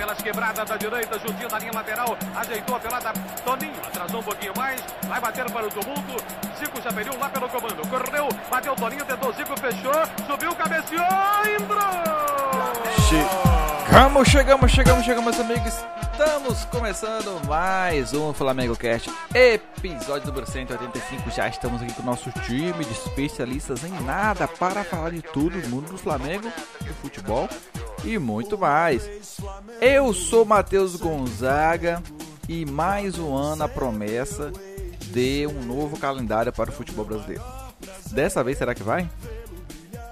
pelas quebradas da direita, juntinho na linha lateral, ajeitou a pelada, Toninho, atrasou um pouquinho mais, vai bater para o tumulto, Zico já perdeu lá pelo comando, correu, bateu Toninho, tentou Zico, fechou, subiu, cabeceou, entrou! Chegamos, chegamos, chegamos, chegamos, amigos. Estamos começando mais um Flamengo Cast, episódio número 185. Já estamos aqui com o nosso time de especialistas em nada para falar de tudo mundo do Flamengo, do futebol e muito mais. Eu sou Matheus Gonzaga e mais um ano a promessa de um novo calendário para o futebol brasileiro. Dessa vez será que vai?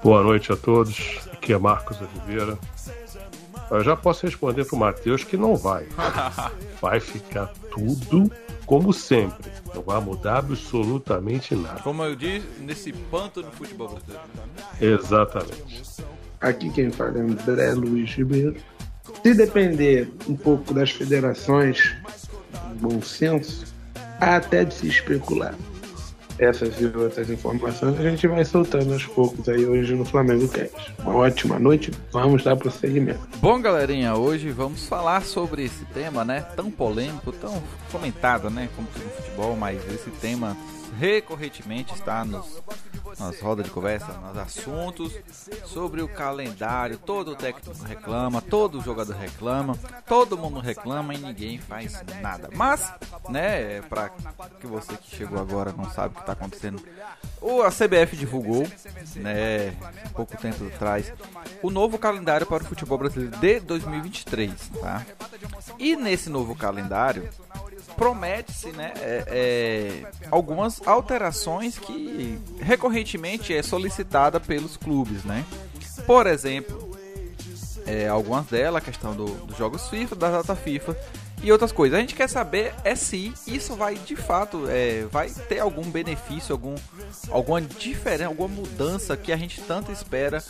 Boa noite a todos. Aqui é Marcos Oliveira. Eu já posso responder pro Matheus que não vai. Vai ficar tudo como sempre. Não vai mudar absolutamente nada. Como eu disse, nesse panto do futebol brasileiro. Exatamente. Aqui quem fala é André Luiz Ribeiro. Se depender um pouco das federações, bom senso, há até de se especular. Essas e outras informações a gente vai soltando aos poucos aí hoje no Flamengo Cast. Uma ótima noite, vamos dar prosseguimento. Bom, galerinha, hoje vamos falar sobre esse tema, né? Tão polêmico, tão comentado, né? Como no futebol, mas esse tema recorrentemente está nos, nas rodas de conversa, nos assuntos sobre o calendário. Todo técnico reclama, todo jogador reclama, todo mundo reclama e ninguém faz nada. Mas, né, para que você que chegou agora não sabe o que está acontecendo, o a CBF divulgou, né, pouco tempo atrás, o novo calendário para o futebol brasileiro de 2023, tá? E nesse novo calendário promete-se né, é, é, algumas alterações que recorrentemente é solicitada pelos clubes. Né? Por exemplo, é, algumas delas, a questão do, dos jogos FIFA, da data FIFA e outras coisas. A gente quer saber é se isso vai de fato é, vai ter algum benefício, algum, alguma diferença, alguma mudança que a gente tanto espera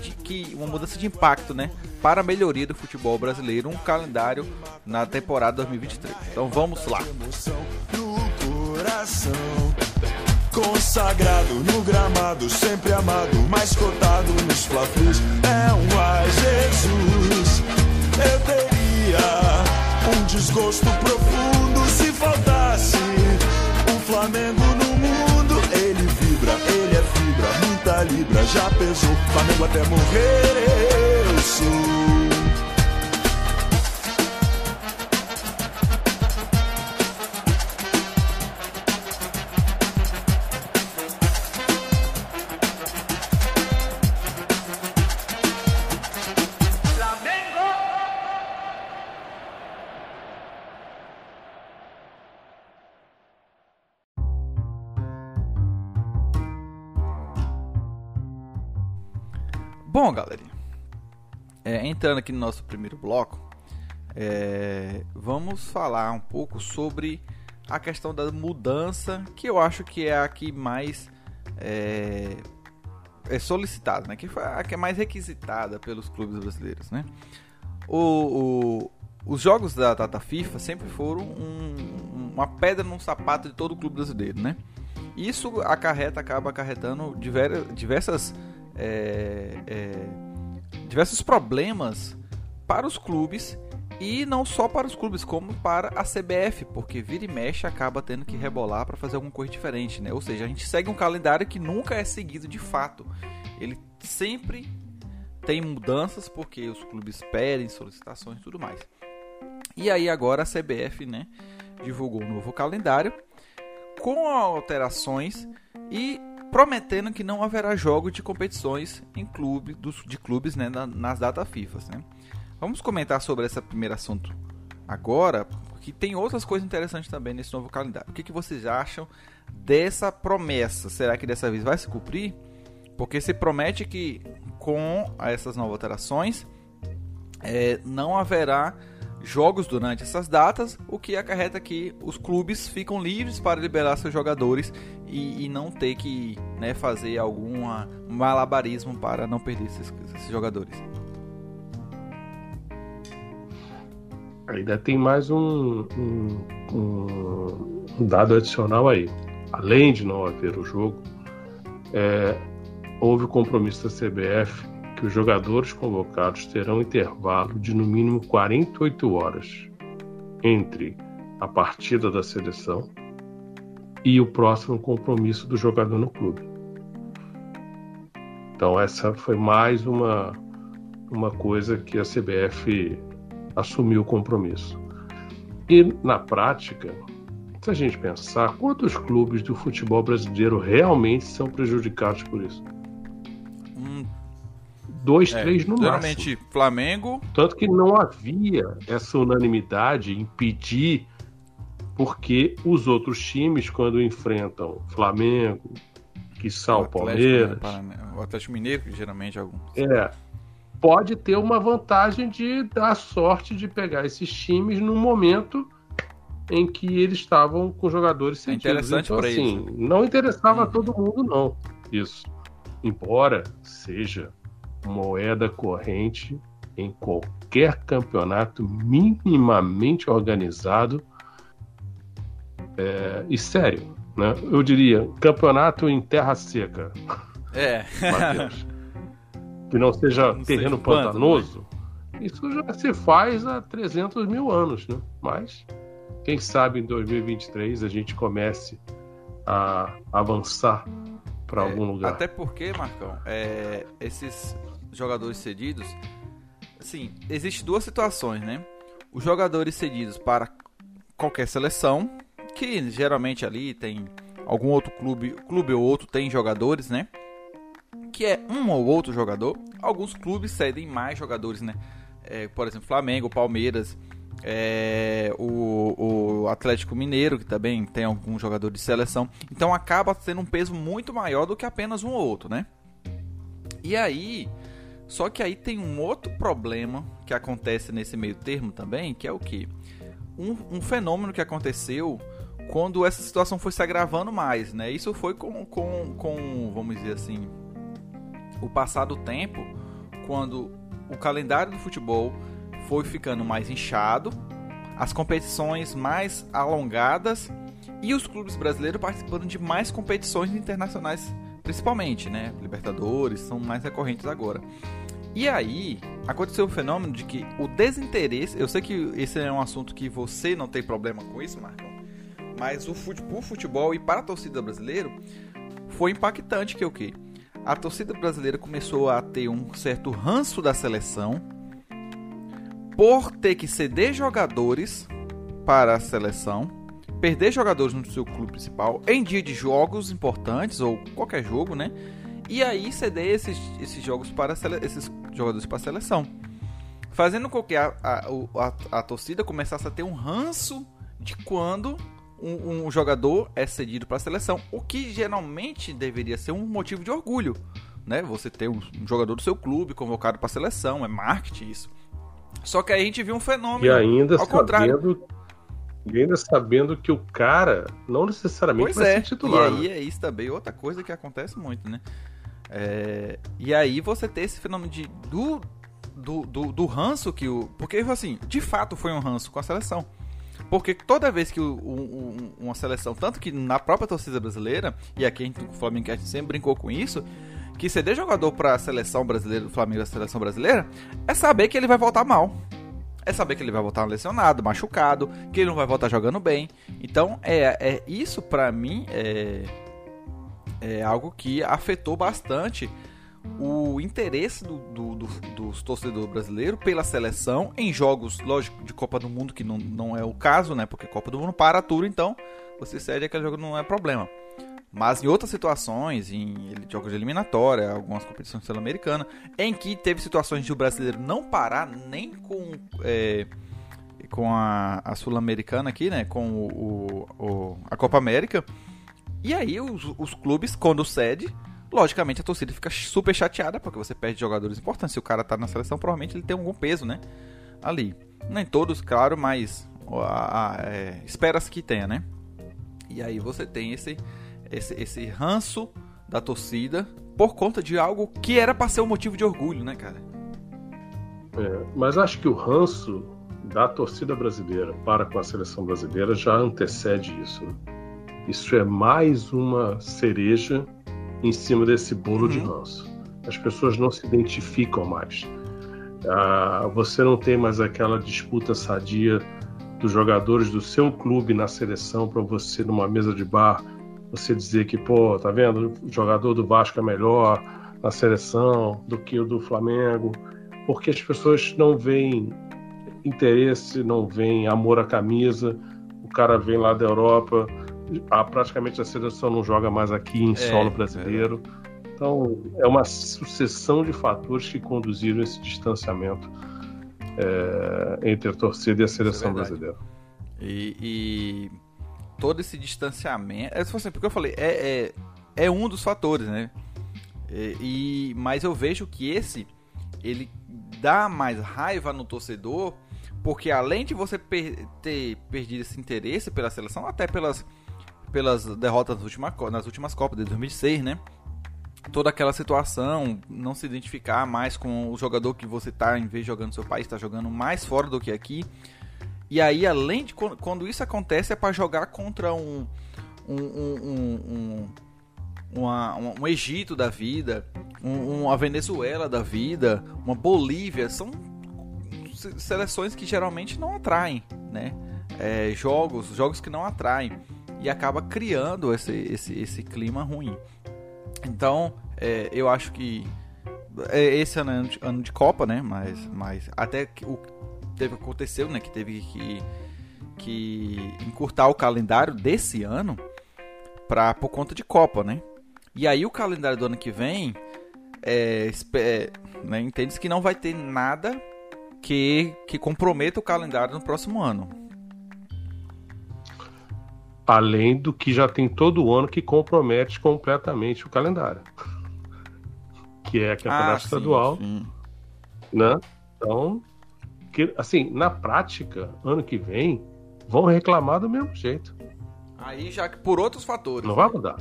de que uma mudança de impacto, né, para a melhoria do futebol brasileiro, um calendário na temporada 2023. Então vamos lá. Consagrado no gramado, sempre amado, mais cotado nos fla É um ai Jesus, eu teria um desgosto profundo se faltasse um Flamengo no mundo. Ele vibra, ele é fibra, muita libra, já pesou. Flamengo até morrer, eu sou. Bom, galerinha, é, entrando aqui no nosso primeiro bloco, é, vamos falar um pouco sobre a questão da mudança, que eu acho que é a que mais é, é solicitada, né? que foi a que é mais requisitada pelos clubes brasileiros. Né? O, o, os jogos da data FIFA sempre foram um, uma pedra no sapato de todo o clube brasileiro. Né? Isso acarreta, acaba acarretando diversas é, é, diversos problemas para os clubes e não só para os clubes, como para a CBF, porque vira e mexe acaba tendo que rebolar para fazer alguma coisa diferente, né? Ou seja, a gente segue um calendário que nunca é seguido de fato. Ele sempre tem mudanças porque os clubes pedem solicitações e tudo mais. E aí agora a CBF, né, divulgou um novo calendário com alterações e prometendo que não haverá jogo de competições em clube, dos, de clubes né, nas datas FIFA. Né? Vamos comentar sobre esse primeiro assunto agora, porque tem outras coisas interessantes também nesse novo calendário. O que, que vocês acham dessa promessa? Será que dessa vez vai se cumprir? Porque se promete que com essas novas alterações é, não haverá jogos durante essas datas, o que acarreta que os clubes ficam livres para liberar seus jogadores e, e não ter que né, fazer algum malabarismo para não perder esses, esses jogadores. Ainda tem mais um, um, um, dado adicional aí. Além de não haver o jogo, é, houve o compromisso da CBF que os jogadores convocados terão intervalo de no mínimo 48 horas entre a partida da seleção e o próximo compromisso do jogador no clube. Então essa foi mais uma uma coisa que a CBF assumiu o compromisso. E na prática, se a gente pensar, quantos clubes do futebol brasileiro realmente são prejudicados por isso? Dois, é, três no geralmente máximo. Flamengo. Tanto que não havia essa unanimidade em pedir, porque os outros times, quando enfrentam Flamengo, que são o Palmeiras. Né, o Atlético Mineiro, geralmente é algum. É. Pode ter uma vantagem de dar sorte de pegar esses times no momento em que eles estavam com jogadores é sentidos. É interessante então, assim, eles. não interessava a todo mundo, não. Isso. Embora seja moeda corrente em qualquer campeonato minimamente organizado é, e sério. Né? Eu diria, campeonato em terra seca. É. Mateus, que não seja não terreno pantanoso. Quando, né? Isso já se faz há 300 mil anos, né? Mas, quem sabe em 2023 a gente comece a avançar para é, algum lugar. Até porque, Marcão, é, esses jogadores cedidos, assim, existe duas situações, né? Os jogadores cedidos para qualquer seleção, que geralmente ali tem algum outro clube, clube ou outro tem jogadores, né? Que é um ou outro jogador. Alguns clubes cedem mais jogadores, né? É, por exemplo, Flamengo, Palmeiras, é, o, o, Atlético Mineiro, que também tem alguns jogadores de seleção. Então acaba tendo um peso muito maior do que apenas um ou outro, né? E aí, só que aí tem um outro problema que acontece nesse meio termo também, que é o que? Um, um, fenômeno que aconteceu quando essa situação foi se agravando mais, né? Isso foi com, com, com vamos dizer assim, o passar do tempo, quando o calendário do futebol foi ficando mais inchado, as competições mais alongadas e os clubes brasileiros participando de mais competições internacionais principalmente, né? Libertadores são mais recorrentes agora. E aí, aconteceu o fenômeno de que o desinteresse. Eu sei que esse é um assunto que você não tem problema com isso, Marcão. Mas o futebol, futebol e para a torcida brasileira foi impactante que o quê? A torcida brasileira começou a ter um certo ranço da seleção por ter que ceder jogadores para a seleção perder jogadores no seu clube principal em dia de jogos importantes ou qualquer jogo, né? E aí ceder esses, esses jogos para esses jogadores para a seleção, fazendo com que a, a, a, a torcida começasse a ter um ranço de quando um, um, jogador é cedido para a seleção, o que geralmente deveria ser um motivo de orgulho, né? Você ter um, um jogador do seu clube convocado para a seleção, é marketing isso. Só que aí a gente viu um fenômeno e ainda ao contrário. E ainda sabendo que o cara não necessariamente pois vai é. ser titular. E aí né? é isso também, outra coisa que acontece muito, né? É... E aí você ter esse fenômeno de, do, do, do, do ranço que o. Porque, assim, de fato foi um ranço com a seleção. Porque toda vez que o, um, uma seleção, tanto que na própria torcida brasileira, e aqui a gente, o Flamengo sempre brincou com isso, que ceder jogador para a seleção brasileira, do Flamengo da seleção brasileira, é saber que ele vai voltar mal é saber que ele vai voltar lesionado, machucado, que ele não vai voltar jogando bem. Então, é, é isso para mim é, é algo que afetou bastante o interesse do, do, do, dos torcedores brasileiros pela seleção em jogos, lógico, de Copa do Mundo, que não, não é o caso, né? Porque Copa do Mundo para tudo, então você cede aquele jogo não é problema. Mas em outras situações, em jogos de eliminatória, algumas competições sul-americanas, em que teve situações de o brasileiro não parar nem com, é, com a, a sul-americana aqui, né? Com o, o, a Copa América. E aí os, os clubes, quando cede, logicamente a torcida fica super chateada, porque você perde jogadores importantes. Se o cara tá na seleção, provavelmente ele tem algum peso, né? Ali. Nem todos, claro, mas é, espera-se que tenha, né? E aí você tem esse esse, esse ranço da torcida por conta de algo que era para ser um motivo de orgulho, né, cara? É, mas acho que o ranço da torcida brasileira para com a seleção brasileira já antecede isso. Né? Isso é mais uma cereja em cima desse bolo uhum. de ranço. as pessoas não se identificam mais. Ah, você não tem mais aquela disputa sadia dos jogadores do seu clube na seleção para você numa mesa de bar você dizer que pô tá vendo? O jogador do Vasco é melhor na seleção do que o do Flamengo. Porque as pessoas não veem interesse não veem amor à camisa. O cara vem lá da Europa a, praticamente a seleção não joga mais aqui em é, solo brasileiro. é. Então, é uma sucessão de fatores que conduziram esse distanciamento é, entre a torcida e a seleção é brasileira. E, e, todo esse distanciamento. É, assim, porque eu falei, é, é, é um dos fatores, né? E, e, mas eu vejo que esse ele dá mais raiva no torcedor, porque além de você per ter perdido esse interesse pela seleção, até pelas, pelas derrotas nas últimas, nas últimas Copas de 2006, né? toda aquela situação, não se identificar mais com o jogador que você tá, em vez de jogando no seu país, está jogando mais fora do que aqui. E aí, além de quando isso acontece, é para jogar contra um um, um, um, uma, um, Egito da vida, uma Venezuela da vida, uma Bolívia, são seleções que geralmente não atraem, né? É, jogos, jogos que não atraem e acaba criando esse, esse, esse clima ruim. Então, é, eu acho que é, esse ano é ano de, Copa, né? Mas, mas até que o teve aconteceu, né? Que teve que, que encurtar o calendário desse ano pra, por conta de Copa, né? E aí o calendário do ano que vem é, é, né, entende que não vai ter nada que, que comprometa o calendário no próximo ano. Além do que já tem todo ano que compromete completamente o calendário. Que é a campeonato ah, estadual. Sim, Né? Então, que, assim, na prática, ano que vem, vão reclamar do mesmo jeito. Aí já que por outros fatores. Não vai mudar.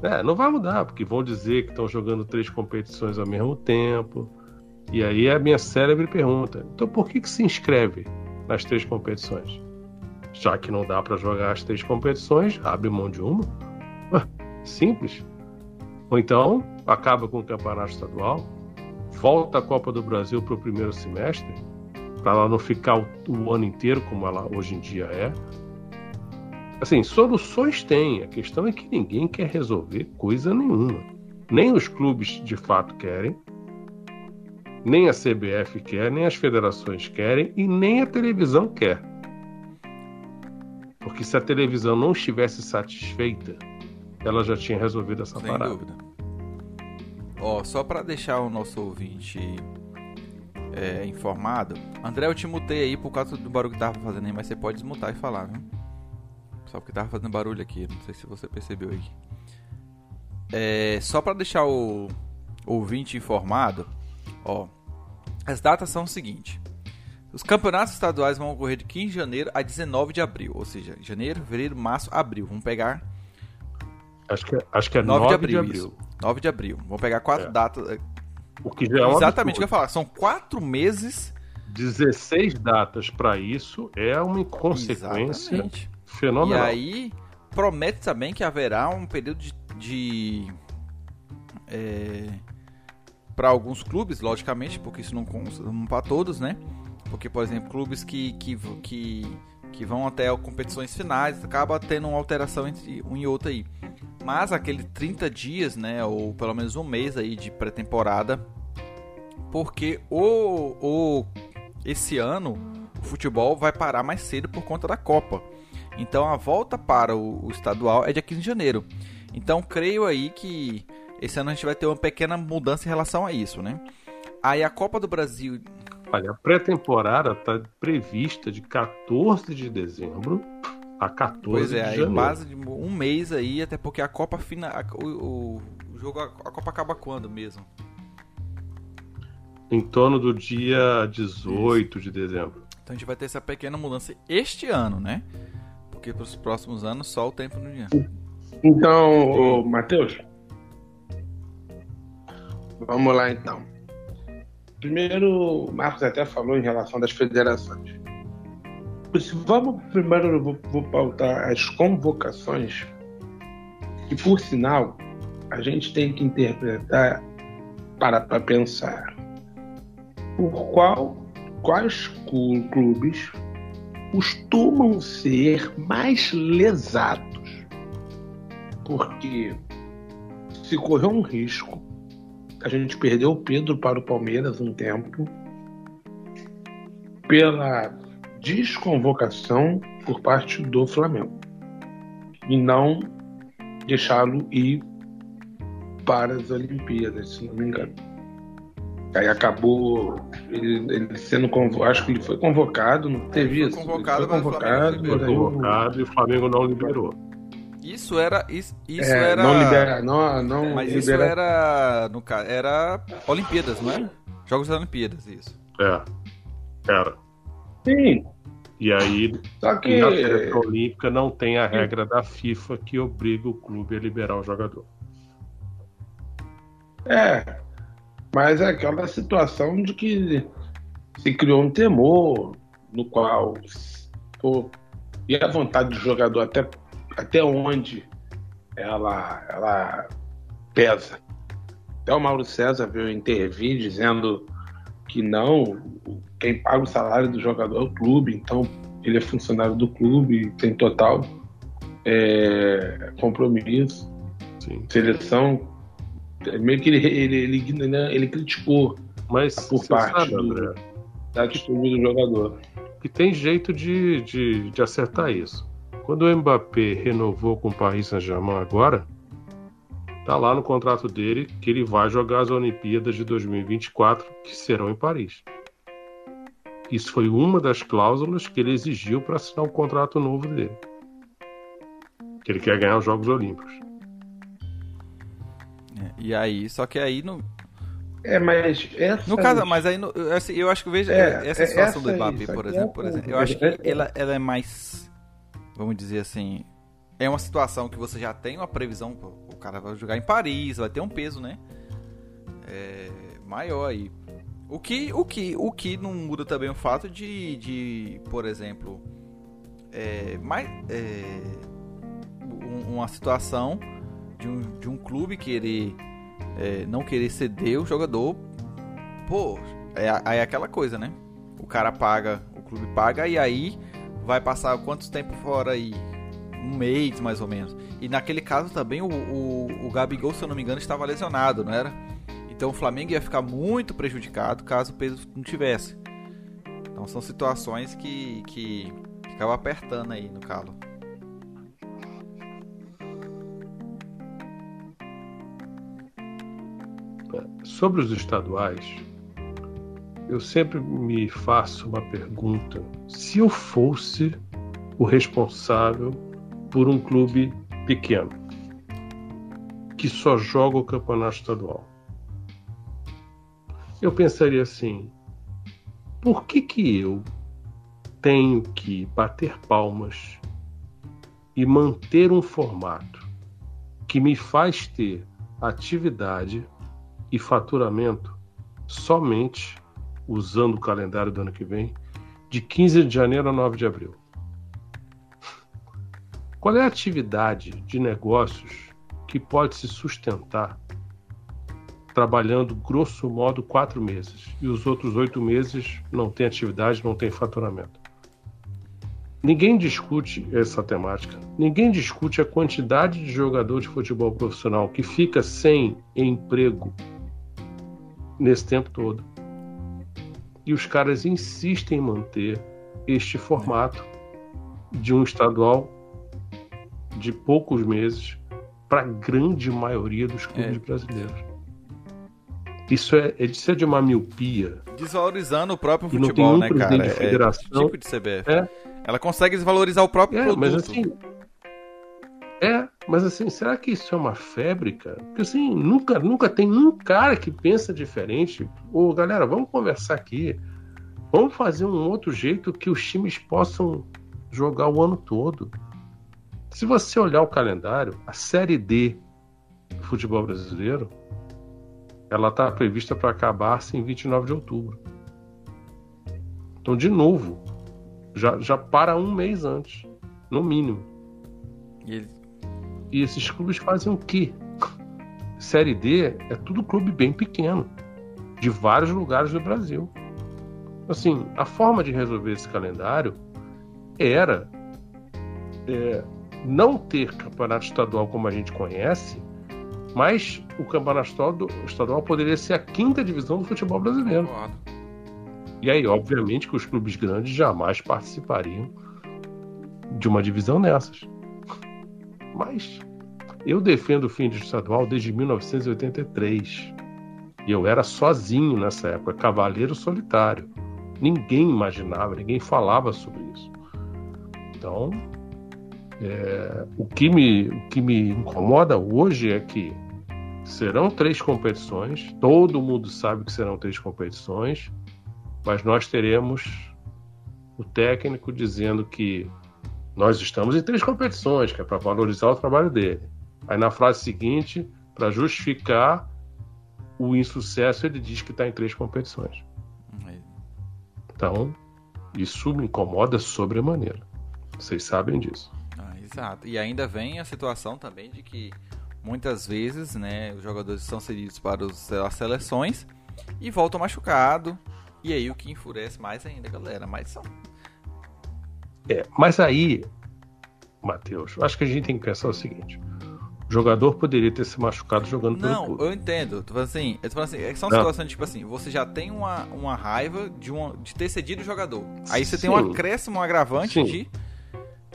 É, não vai mudar, porque vão dizer que estão jogando três competições ao mesmo tempo. E aí a minha célebre pergunta: então por que, que se inscreve nas três competições? Já que não dá para jogar as três competições, abre mão de uma. Simples. Ou então, acaba com o campeonato estadual, volta a Copa do Brasil para o primeiro semestre, para ela não ficar o, o, ano inteiro como ela hoje em dia é. Assim, soluções tem, a questão é que ninguém quer resolver coisa nenhuma. Nem os clubes de fato querem, nem a CBF quer, nem as federações querem e nem a televisão quer. Porque se a televisão não estivesse satisfeita, ela já tinha resolvido essa Sem parada. Dúvida. Ó, só para deixar o nosso ouvinte é, informado, André, eu te mutei aí por causa do barulho que tava fazendo aí, mas você pode desmutar e falar, viu? Só porque tava fazendo barulho aqui, não sei se você percebeu aí. É, só para deixar o ouvinte informado, ó, as datas são o seguinte: os campeonatos estaduais vão ocorrer de 15 de janeiro a 19 de abril, ou seja, janeiro, fevereiro, março, abril. Vamos pegar. Acho que, é, acho que é 9, 9 de abril. De abril. 9 de abril. Vamos pegar quatro é. datas. É, o que já é Exatamente o que eu ia falar. São quatro meses. 16 datas para isso é uma inconsequência Exatamente. fenomenal. E aí promete também que haverá um período de. de é, para alguns clubes, logicamente, porque isso não, não para todos, né? Porque, por exemplo, clubes que, que, que, que vão até competições finais acaba tendo uma alteração entre um e outro aí. Mas aquele 30 dias, né, ou pelo menos um mês aí de pré-temporada, porque o, o esse ano o futebol vai parar mais cedo por conta da Copa. Então a volta para o, o estadual é dia 15 de janeiro. Então creio aí que esse ano a gente vai ter uma pequena mudança em relação a isso, né? Aí a Copa do Brasil. Olha, a pré-temporada está prevista de 14 de dezembro a 14 pois é, de janeiro. base de um mês aí, até porque a Copa fina, a, o, o, jogo a, a, Copa acaba quando mesmo? Em torno do dia 18 Isso. de dezembro. Então a gente vai ter essa pequena mudança este ano, né? Porque para os próximos anos só o tempo no dia. Então, Matheus, vamos lá então. Primeiro, o Marcos até falou em relação das federações. Vamos primeiro vou, vou pautar as convocações, e por sinal, a gente tem que interpretar parar para pensar, por qual, quais clubes costumam ser mais lesados? Porque se correu um risco, a gente perdeu o Pedro para o Palmeiras um tempo, pela desconvocação por parte do Flamengo e não deixá-lo ir para as Olimpíadas, se não me engano. Aí acabou ele, ele sendo convocado, acho que ele foi convocado, não teve isso. Convocado, foi convocado, foi convocado e o Flamengo não liberou. Isso era isso, isso é, era não libera, não, não Mas libera... isso era no era Olimpíadas, não é? Jogos das Olimpíadas, isso. É. Era. Sim. E aí, Só que... na seleção olímpica não tem a regra da FIFA que obriga o clube a liberar o jogador. É, mas é aquela situação de que se criou um temor no qual pô, e a vontade do jogador até, até onde ela, ela pesa. Até o Mauro César veio intervir dizendo que não, quem paga o salário do jogador é o clube, então ele é funcionário do clube, tem total é, compromisso. Sim. Seleção, meio que ele, ele, ele, né, ele criticou Mas por parte sabe, do- da atitude do jogador. que tem jeito de, de, de acertar isso. Quando o Mbappé renovou com o Paris Saint-Germain agora, tá lá no contrato dele que ele vai jogar as Olimpíadas de 2024, que serão em Paris. Isso foi uma das cláusulas que ele exigiu para assinar o contrato novo dele. Que ele quer ganhar os Jogos Olímpicos. É, E aí, só que aí no, É, mas essa. no caso, mas aí no, eu, assim, eu acho que eu vejo É, essa é, situação do essa aí, Mbappé, por aqui exemplo, é por exemplo, eu acho que é- ela, ela é mais, vamos dizer assim, é uma situação que você já tem uma previsão, o cara vai jogar em Paris, vai ter um peso, né? É, maior aí. O que, o que, o que não muda também o fato de, de por exemplo, é, mais, é, um- uma situação de um, de um clube querer é, não querer ceder o jogador, pô, é, é aquela coisa, né? O cara paga, o clube paga e aí vai passar quanto tempo fora aí? Um mês mais ou menos. E naquele caso também o, o, o Gabigol, se eu não me engano, estava lesionado, não era? Então o Flamengo ia ficar muito prejudicado caso o peso não tivesse. Então são situações que, que, acabam apertando aí no calo. Sobre os estaduais, eu sempre me faço uma pergunta: se eu fosse o responsável por um clube pequeno que só joga o campeonato estadual, eu pensaria assim: por que que eu tenho que bater palmas e manter um formato que me faz ter atividade e faturamento somente usando o calendário do ano que vem, de 15 de janeiro a 9 de abril. Qual é a atividade de negócios que pode se sustentar trabalhando grosso modo quatro meses e os outros oito meses não tem atividade, não tem faturamento? Ninguém discute essa temática. Ninguém discute a quantidade de jogador de futebol profissional que fica sem emprego nesse tempo todo. E os caras insistem em manter este formato de um estadual de poucos meses para a grande maioria dos clubes É. brasileiros. Isso é, é de ser de uma miopia. Desvalorizando o próprio não futebol, tem um né, presidente cara? de federação. É tipo de CBF. É. Ela consegue desvalorizar o próprio É, produto. mas assim. É, mas assim, será que isso é uma febre, cara? Porque assim, nunca, nunca tem um cara que pensa diferente. Ô, galera, vamos conversar aqui. Vamos fazer um outro jeito que os times possam jogar o ano todo. Se você olhar o calendário, a Série D do futebol brasileiro, ela está prevista para acabar-se em 29 de outubro. Então, de novo, já, já para um mês antes, no mínimo. E ele- E esses clubes fazem o quê? Série D é tudo clube bem pequeno, de vários lugares do Brasil. Assim, a forma de resolver esse calendário era é, não ter campeonato estadual como a gente conhece, mas o campeonato estadual poderia ser a quinta divisão do futebol brasileiro. E aí, obviamente, que os clubes grandes jamais participariam de uma divisão dessas. Mas eu defendo o fim do estadual desde 1983. E eu era sozinho nessa época, cavaleiro solitário. Ninguém imaginava, ninguém falava sobre isso. Então, é, o, que me, o que me incomoda hoje é que serão três competições, todo mundo sabe que serão três competições, mas nós teremos o técnico dizendo que nós estamos em três competições, que é para valorizar o trabalho dele. Aí na frase seguinte, para justificar o insucesso, ele diz que está em três competições. Então, isso me incomoda sobremaneira. Vocês sabem disso. Exato. E ainda vem a situação também de que muitas vezes, né, os jogadores são cedidos para os, as seleções e voltam machucado. E aí o que enfurece mais ainda, galera. Mas são. É, mas aí, Matheus, acho que a gente tem que pensar o seguinte: o jogador poderia ter se machucado jogando pelo Não, eu entendo. Tô falando assim, eu tô falando assim, é são situações tipo assim, você já tem uma, uma raiva de, uma, de ter cedido o jogador. Aí você Sim. tem um acréscimo, um agravante Sim. de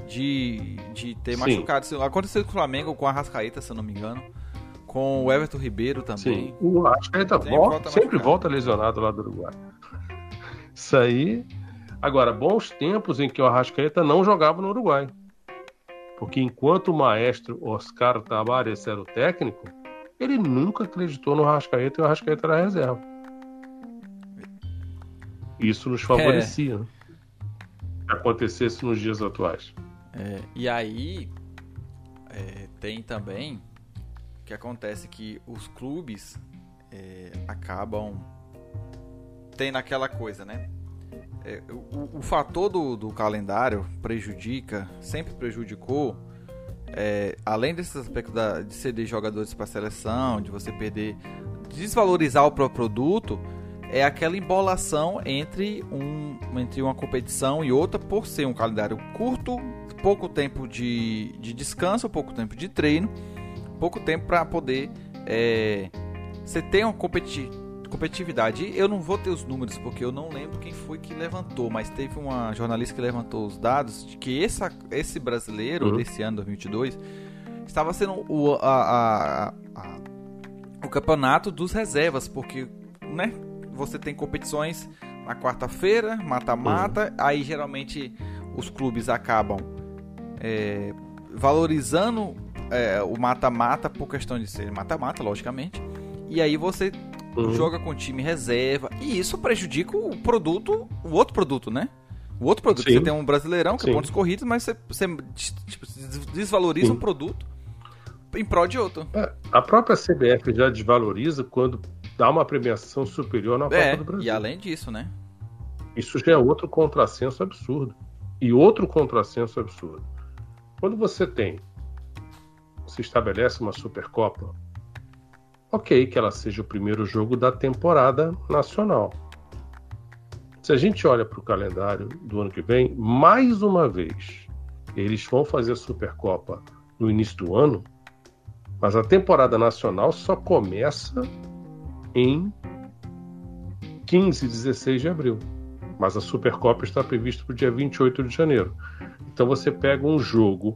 de, de ter Sim. machucado. Aconteceu com o Flamengo, com a Rascaeta, se eu não me engano. Com o Everton Ribeiro também. Sim. O Rascaeta sempre volta, volta sempre volta lesionado lá do Uruguai. Isso aí. Agora, bons tempos em que o Arrascaeta não jogava no Uruguai. Porque enquanto o maestro Oscar Tabares era o técnico, ele nunca acreditou no Rascaeta e o Rascaeta era reserva. Isso nos favorecia. É. Né? Que acontecesse nos dias atuais. É, e aí é, tem também que acontece que os clubes é, acabam tendo aquela coisa, né? É, o, o, fator do, do, calendário prejudica, sempre prejudicou, é, além desse aspecto da, de ceder jogadores para seleção, de você perder, desvalorizar o próprio produto, é aquela embolação entre, um, entre uma competição e outra, por ser um calendário curto, pouco tempo de, de descanso, pouco tempo de treino, pouco tempo para poder é, você ter uma competi competitividade. Eu não vou ter os números porque eu não lembro quem foi que levantou, mas teve uma jornalista que levantou os dados de que essa, esse brasileiro uhum. desse ano 2022 estava sendo o, a, a, a, o campeonato dos reservas, porque né, você tem competições na quarta-feira, mata-mata, uhum. aí geralmente os clubes acabam é, valorizando é, o mata-mata por questão de ser mata-mata, logicamente, e aí você uhum. joga com time reserva, e isso prejudica o produto, o outro produto, né? O outro produto, Sim. você tem um brasileirão, que é pontos corridos, mas você, você tipo, desvaloriza Sim. um produto em prol de outro. É, a própria CBF já desvaloriza quando dá uma premiação superior na Copa é, do Brasil. E além disso, né? Isso já é outro contrassenso absurdo. E outro contrassenso absurdo. Quando você tem, se estabelece uma Supercopa, ok que ela seja o primeiro jogo da temporada nacional. Se a gente olha para o calendário do ano que vem, mais uma vez, eles vão fazer a Supercopa no início do ano, mas a temporada nacional só começa em 15 e 16 de abril. Mas a Supercopa está prevista para o dia 28 de janeiro. Então você pega um jogo,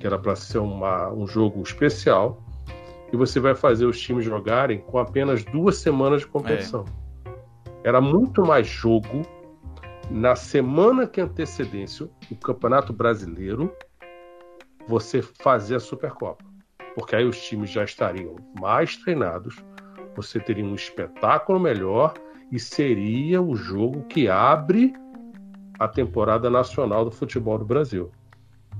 que era para ser uma, um jogo especial, e você vai fazer os times jogarem com apenas duas semanas de competição. É. Era muito mais jogo na semana que antecedência o Campeonato Brasileiro você fazer a Supercopa. Porque aí os times já estariam mais treinados, você teria um espetáculo melhor e seria o jogo que abre a temporada nacional do futebol do Brasil.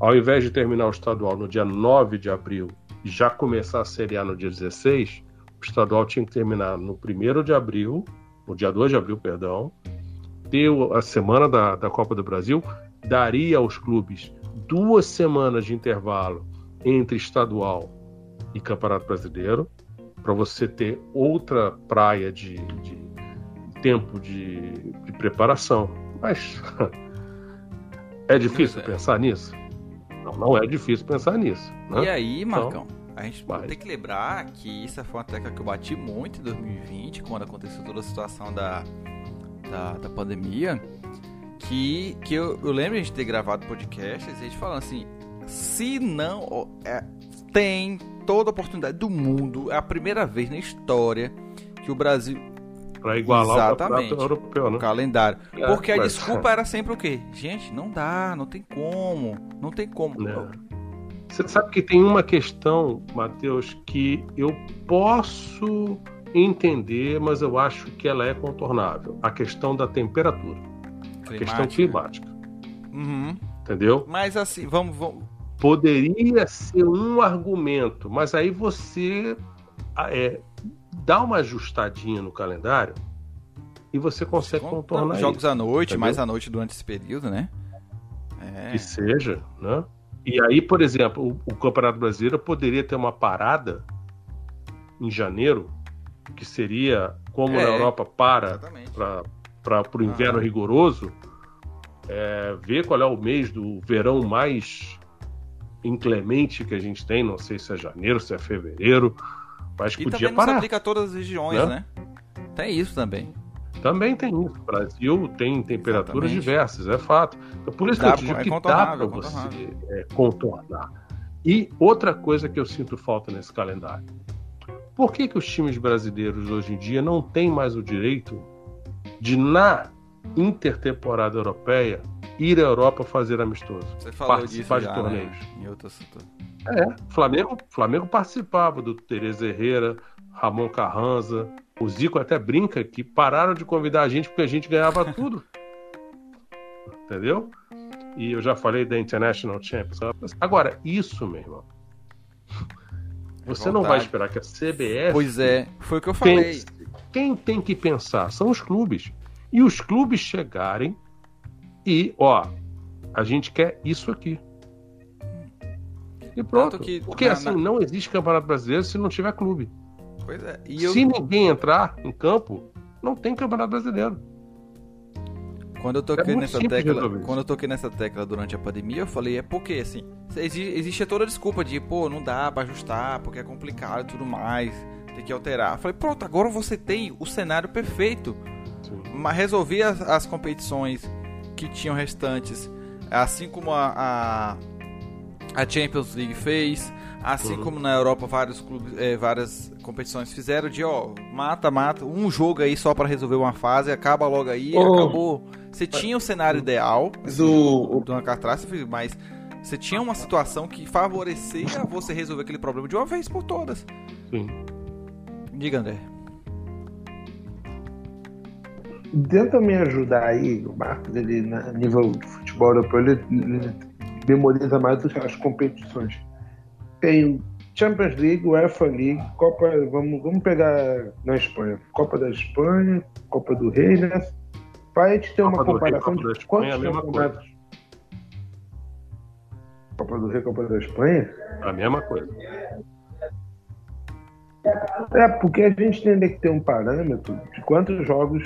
Ao invés de terminar o estadual no dia 9 de abril e já começar a Série A no dia 16, o estadual tinha que terminar no 1 de abril, no dia 2 de abril, perdão, ter a semana da, da Copa do Brasil, daria aos clubes duas semanas de intervalo entre estadual e Campeonato Brasileiro, para você ter outra praia de, de tempo de, de, preparação. Mas é difícil é. pensar nisso? Não, não é difícil pensar nisso. Né? E aí, então, Marcão? Então, a gente mas... tem que lembrar que isso foi uma tecla que eu bati muito em 2020, quando aconteceu toda a situação da, da, da pandemia. Que, que eu, eu lembro de a gente ter gravado podcasts e a gente falando assim: se não. É, tem toda a oportunidade do mundo, é a primeira vez na história que o Brasil. Para igualar Exatamente, o europeu, né? calendário. É, Porque a desculpa era sempre o quê? Gente, não dá, não tem como, não tem como. É. Você sabe que tem uma questão, Matheus, que eu posso entender, mas eu acho que ela é contornável. A questão da temperatura. Climática. A questão climática. Uhum. Entendeu? Mas assim, vamos, vamos. Poderia ser um argumento, mas aí você é, dá uma ajustadinha no calendário e você consegue Com, contornar Jogos isso, à noite, mais à noite durante esse período, né? É. Que seja, né? E aí, por exemplo, o, o Campeonato Brasileiro poderia ter uma parada em janeiro, que seria como é, na Europa para para o inverno rigoroso, é, ver qual é o mês do verão mais inclemente que a gente tem, não sei se é janeiro, se é fevereiro, mas e podia também parar. não se aplica a todas as regiões, né? né? Tem isso também. Também tem isso. O Brasil tem temperaturas Exatamente. diversas, é fato. Então, por isso dá, que eu digo é que dá para você é, contornar. E outra coisa que eu sinto falta nesse calendário. Por que, que os times brasileiros hoje em dia não têm mais o direito de, na intertemporada europeia, ir à Europa fazer amistoso? participar já, de torneios. Né? Em outras... É, Flamengo, Flamengo participava do Tereza Herrera, Ramon Carranza, o Zico até brinca que pararam de convidar a gente porque a gente ganhava tudo. Entendeu? E eu já falei da International Champions. Agora, isso, meu irmão. Você não vai esperar que a CBF. Pois é, foi o que eu falei. Pense. Quem tem que pensar são os clubes. E os clubes chegarem e, ó, a gente quer isso aqui. E pronto. Que, Porque na, assim, na... não existe campeonato brasileiro se não tiver clube. Pois é. E eu... Se ninguém entrar em campo, não tem campeonato brasileiro. Quando eu toquei é nessa tecla, quando eu toquei nessa tecla durante a pandemia, eu falei, é porque assim, existe toda a desculpa de, pô, não dá para ajustar, porque é complicado e tudo mais, tem que alterar. Eu falei, pronto, agora você tem o cenário perfeito. Mas resolver as, as, competições que tinham restantes, assim como a, a, a Champions League fez, Assim uhum. como na Europa vários clubes, é, várias competições fizeram de ó, mata, mata, um jogo aí só para resolver uma fase, acaba logo aí, oh. acabou. Você tinha o cenário ideal do o... do mas você tinha uma situação que favorecia você resolver aquele problema de uma vez por todas. Sim. Diga, André. Tenta me ajudar aí, o Marcos, ele, na nível de futebol europeu, ele, ele memoriza mais as competições tem Champions League, UEFA League, Copa, vamos, vamos pegar na Espanha, Copa da Espanha, Copa do Rei, né? Para a gente ter Copa uma comparação Rei, de quantos é campeonatos. Copa do Rei, Copa da Espanha? A mesma coisa. É, porque a gente tem que ter um parâmetro de quantos jogos.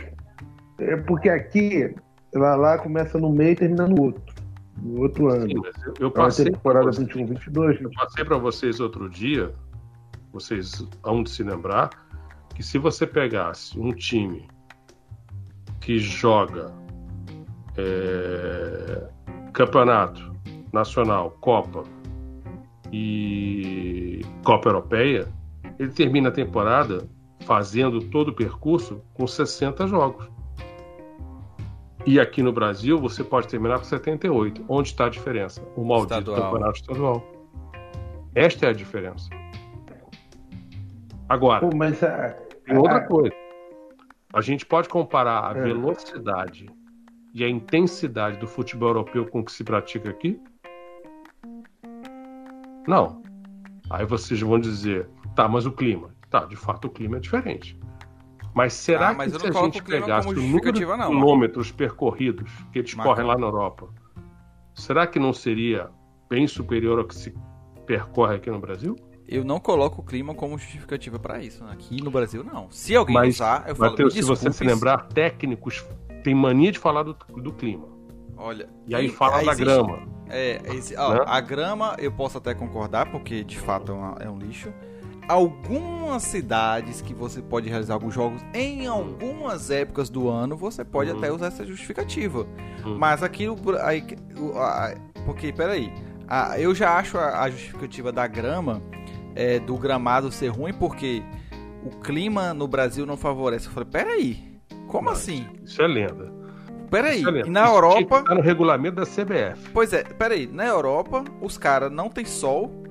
É porque aqui, lá, lá começa no meio e termina no outro no outro ano. Sim, eu, eu passei temporada 21, 22. Eu passei para vocês outro dia, vocês hão de se lembrar, que se você pegasse um time que joga é, campeonato nacional, Copa e Copa Europeia, ele termina a temporada fazendo todo o percurso com 60 jogos. E aqui no Brasil você pode terminar com 78. Onde está a diferença? O maldito estadual. campeonato estadual. Esta é a diferença. Agora, Pô, mas a, tem outra a... coisa. A gente pode comparar a é. velocidade e a intensidade do futebol europeu com o que se pratica aqui? Não. Aí vocês vão dizer, tá, mas o clima. Tá, de fato o clima é diferente. Mas será ah, mas que se a gente pegasse o número de não, quilômetros mano. percorridos que eles correm lá na Europa, será que não seria bem superior ao que se percorre aqui no Brasil? eu não coloco o clima como justificativa para isso. Né? Aqui no Brasil, não. Se alguém Mas, usar, eu falo, Matheus, me se você se lembrar, técnicos têm mania de falar do, do clima. Olha, E aí fala da existe- grama. É, ó, Né? a grama eu posso até concordar, porque de fato é, uma- é um lixo. Algumas cidades que você pode realizar alguns jogos em algumas épocas do ano, você pode Uhum. até usar essa justificativa. Uhum. Mas aqui Aí, o- porque, peraí. a- eu já acho a, a justificativa da grama, é, do gramado ser ruim, porque o clima no Brasil não favorece. Eu falei, peraí. Como Não, assim? Isso é lenda. Peraí. É na Isso Europa. no regulamento da CBF. Pois é, peraí, na Europa os caras não tem sol,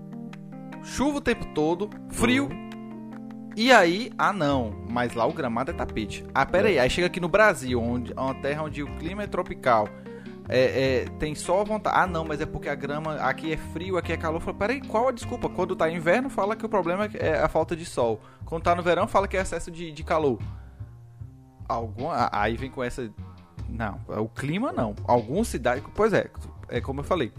chuva o tempo todo, frio. E aí, ah não, mas lá o gramado é tapete. Ah, peraí, aí chega aqui no Brasil, onde uma terra onde o clima é tropical. É, é, tem sol à vontade. Ah, não, mas é porque a grama aqui é frio, aqui é calor. Fala, peraí, qual a desculpa? Quando tá inverno, fala que o problema é a falta de sol. Quando tá no verão, fala que é excesso de, de calor. Alguma, aí vem com essa. Não, o clima não. Algumas cidades. Pois é, é como eu falei.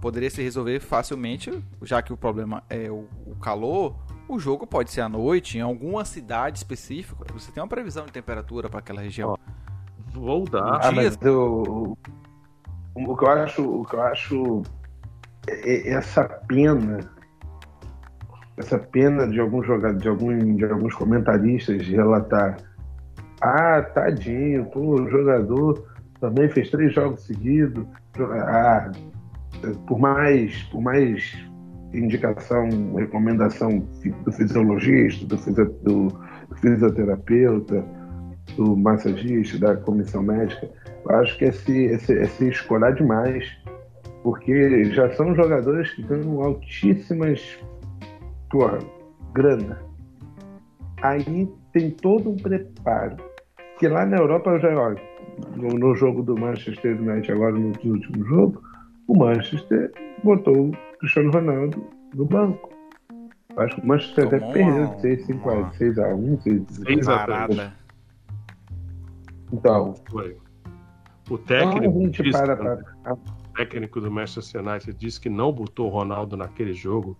Poderia se resolver facilmente, já que o problema é o, o calor. O jogo pode ser à noite, em alguma cidade específica. Você tem uma previsão de temperatura para aquela região. Vou dar. Ah, mas eu, o que eu acho, o que eu acho é- é essa pena, essa pena de alguns jogadores, de, algum, de alguns comentaristas de relatar, ah, tadinho, pô, o jogador também fez três jogos seguidos, ah, por mais, por mais indicação, recomendação do fisiologista, do, do fisioterapeuta, do massagista, da comissão médica, acho que esse, esse, esse escorar demais, porque já são jogadores que ganham altíssimas porra, grana. Aí tem todo um preparo. Que lá na Europa, eu já, no, no jogo do Manchester United, agora no último jogo, o Manchester botou o Cristiano Ronaldo no banco. Acho que o Manchester até perdeu de 6 5 uma- a 6 a 1, 6 Seis a Parada. Então, Foi. O então técnico, disse, para para o técnico do Manchester United disse que não botou o Ronaldo naquele jogo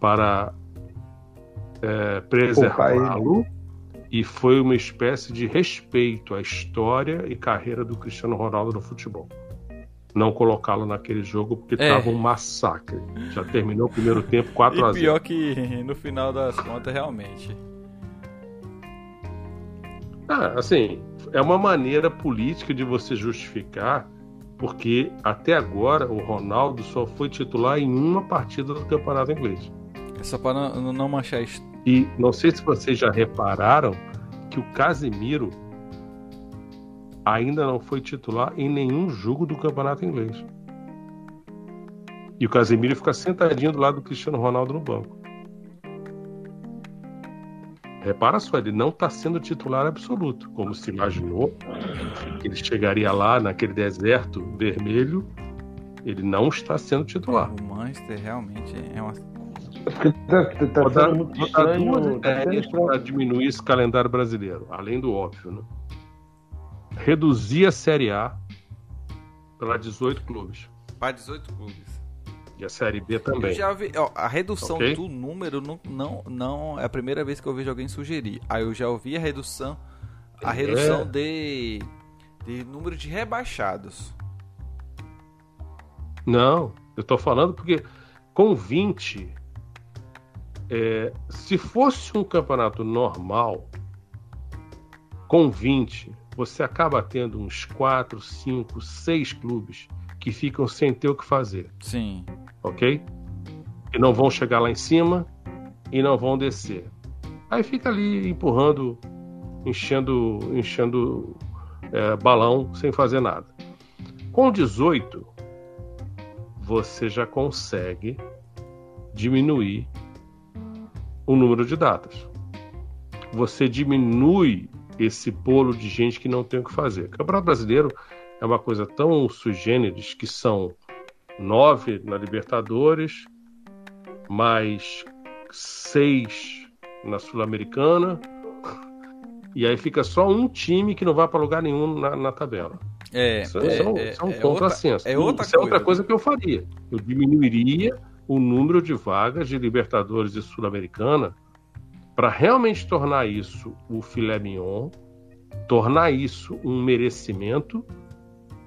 para é, preservá-lo e foi uma espécie de respeito à história e carreira do Cristiano Ronaldo no futebol. Não colocá-lo naquele jogo porque É. estava um massacre. Já terminou o primeiro tempo 4 a E 0. pior que no final das contas, realmente. Ah, assim, é uma maneira política de você justificar, porque até agora o Ronaldo só foi titular em uma partida do Campeonato Inglês. É só para não, não manchar isso. E não sei se vocês já repararam que o Casemiro ainda não foi titular em nenhum jogo do Campeonato Inglês. E o Casemiro fica sentadinho do lado do Cristiano Ronaldo no banco. Repara só, ele não está sendo titular absoluto, como se imaginou que ele chegaria lá naquele deserto vermelho. Ele não está sendo titular. O Manchester realmente é uma. Tá, tá, tá duas tá sendo ideias para diminuir esse calendário brasileiro, além do óbvio, né? Reduzir a Série A para 18 clubes. Para 18 clubes. E a Série B Eu também. já vi, ó, a redução Ok. do número não, não, não é a primeira vez que eu vejo alguém sugerir. Aí eu já ouvi a redução, a É. redução de, de número de rebaixados. Não, eu tô falando porque com 20, é, se fosse um campeonato normal, com 20, você acaba tendo uns 4, 5, 6 clubes que ficam sem ter o que fazer. Sim. ok? E não vão chegar lá em cima e não vão descer. Aí fica ali empurrando, enchendo, enchendo é, balão sem fazer nada. Com 18, você já consegue diminuir o número de datas. Você diminui esse bolo de gente que não tem o que fazer. O Campeonato Brasileiro é uma coisa tão sui generis que são nove na Libertadores, mais seis na Sul-Americana, e aí fica só um time que não vai para lugar nenhum na, na tabela. É, Isso é, é, um- é, é um contrassenso. outra, é outra Isso é outra coisa. coisa que eu faria. Eu diminuiria o número de vagas de Libertadores e Sul-Americana para realmente tornar isso o filé mignon, tornar isso um merecimento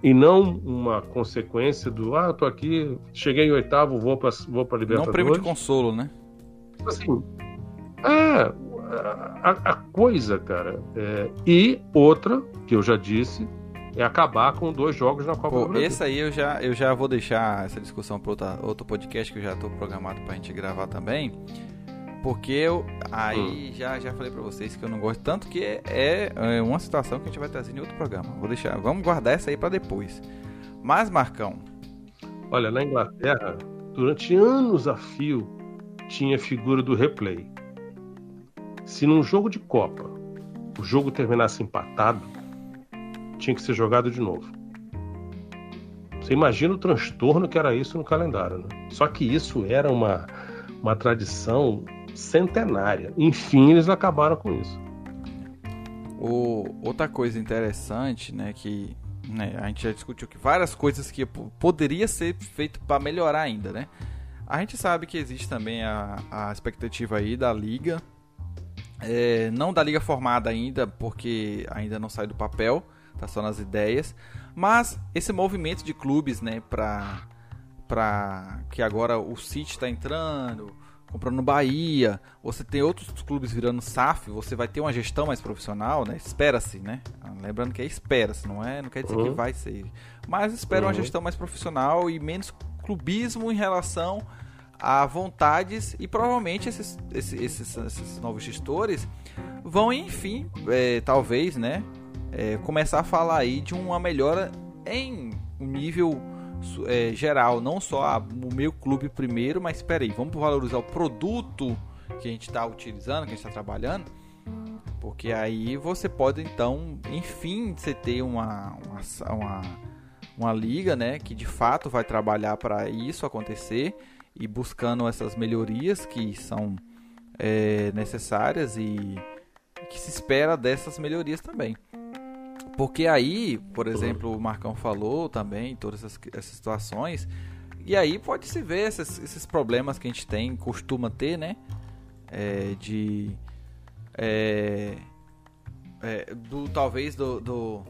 e não uma consequência do ah, eu tô aqui, cheguei em oitavo, vou para vou para Libertadores. Não prêmio de consolo, né? Assim, é a, a coisa, cara. É, e outra que eu já disse é acabar com dois jogos na Copa Pô, do Brasil. Esse aí eu já, eu já vou deixar essa discussão para outro podcast que eu já estou programado para a gente gravar também. Porque eu aí hum. já, já falei para vocês que eu não gosto tanto que é, é, uma situação que a gente vai trazer em outro programa. Vou deixar, vamos guardar essa aí para depois. Mas Marcão, olha na Inglaterra durante anos a fio tinha figura do replay. Se num jogo de Copa o jogo terminasse empatado, tinha que ser jogado de novo. Você imagina o transtorno que era isso no calendário, né? Só que isso era uma, uma tradição centenária. Enfim, eles acabaram com isso. O, outra coisa interessante, né, que né, a gente já discutiu que várias coisas que poderia ser feito para melhorar ainda, né? A gente sabe que existe também a, a expectativa aí da liga, é, não da liga formada ainda, porque ainda não sai do papel, tá só nas ideias. Mas esse movimento de clubes, né, pra, pra que agora o City está entrando, comprando Bahia, você tem outros clubes virando SAF, você vai ter uma gestão mais profissional, né? Espera-se, né? Lembrando que é espera-se, não é? Não quer dizer uhum. que vai ser. Mas espera uhum. uma gestão mais profissional e menos clubismo em relação a vontades e provavelmente esses, esses, esses, esses novos gestores vão enfim, é, talvez, né, é, começar a falar aí de uma melhora em um nível é, geral, não só a, o meu clube primeiro, mas espera aí, vamos valorizar o produto que a gente está utilizando, que a gente está trabalhando, porque aí você pode então, enfim, você ter uma, uma, uma, uma liga, né, que de fato vai trabalhar para isso acontecer e buscando essas melhorias que são é, necessárias e que se espera dessas melhorias também. Porque aí, por exemplo, o Marcão falou também, todas essas, essas situações, e aí pode se ver esses, esses, problemas que a gente tem, costuma ter, né? É, de. É, é, do talvez do, do,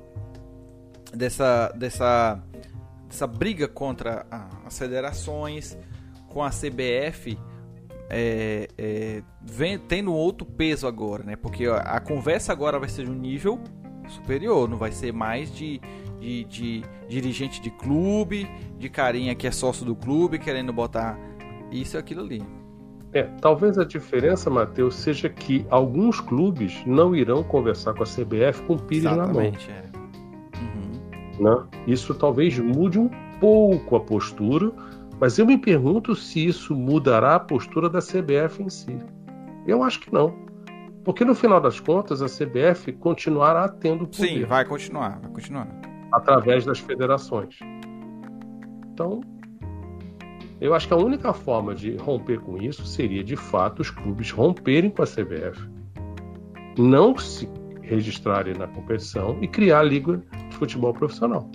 dessa dessa dessa briga contra as federações com a CBF é, é, vem tendo outro peso agora, né? Porque a conversa agora vai ser de um nível superior, não vai ser mais de, de, de dirigente de clube, de carinha que é sócio do clube, querendo botar isso e aquilo ali. É, talvez a diferença, Matheus, seja que alguns clubes não irão conversar com a CBF com o Pires Exatamente, na mão. É. Uhum. Né? Isso talvez mude um pouco a postura, mas eu me pergunto se isso mudará a postura da CBF em si. Eu acho que não. Porque no final das contas a CBF continuará tendo poder. Sim, vai continuar, vai continuar. Através das federações. Então, eu acho que a única forma de romper com isso seria, de fato, os clubes romperem com a CBF, não se registrarem na competição e criar a liga de futebol profissional.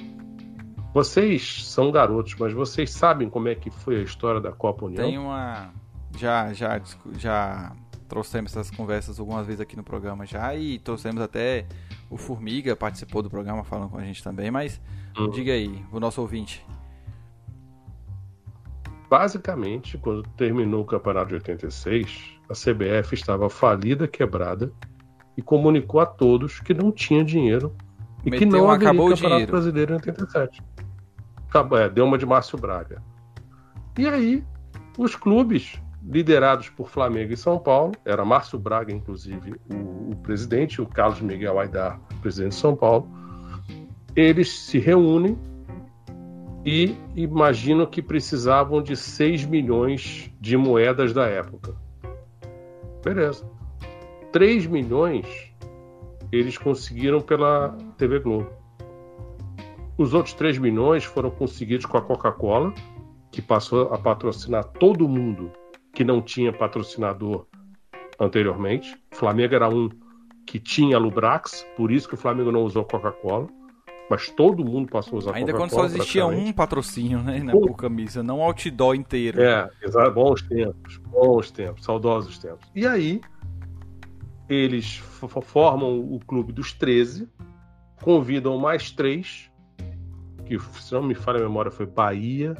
Vocês são garotos, mas vocês sabem como é que foi a história da Copa União? Tem uma já já já trouxemos essas conversas algumas vezes aqui no programa já e trouxemos até o Formiga participou do programa falando com a gente também, mas uhum. diga aí, o nosso ouvinte. Basicamente, quando terminou o campeonato de 86, a CBF estava falida, quebrada e comunicou a todos que não tinha dinheiro e Meteu que não haveria acabou campeonato brasileiro em 87. Acabou, é, deu uma de Márcio Braga. E aí, os clubes liderados por Flamengo e São Paulo, era Márcio Braga, inclusive, o, o presidente, o Carlos Miguel Aidar, presidente de São Paulo, eles se reúnem e imaginam que precisavam de 6 milhões de moedas da época. Beleza. 3 milhões eles conseguiram pela TV Globo. Os outros 3 milhões foram conseguidos com a Coca-Cola, que passou a patrocinar todo mundo que não tinha patrocinador anteriormente. O Flamengo era um que tinha Lubrax, por isso que o Flamengo não usou Coca-Cola. mas todo mundo passou a usar Ainda quando só existia um patrocínio, né, na, por camisa, não o outdoor inteiro. É, exato, bons tempos, bons tempos, saudosos tempos. E aí, eles formam o clube dos 13, convidam mais três, que se não me falha a memória foi Bahia,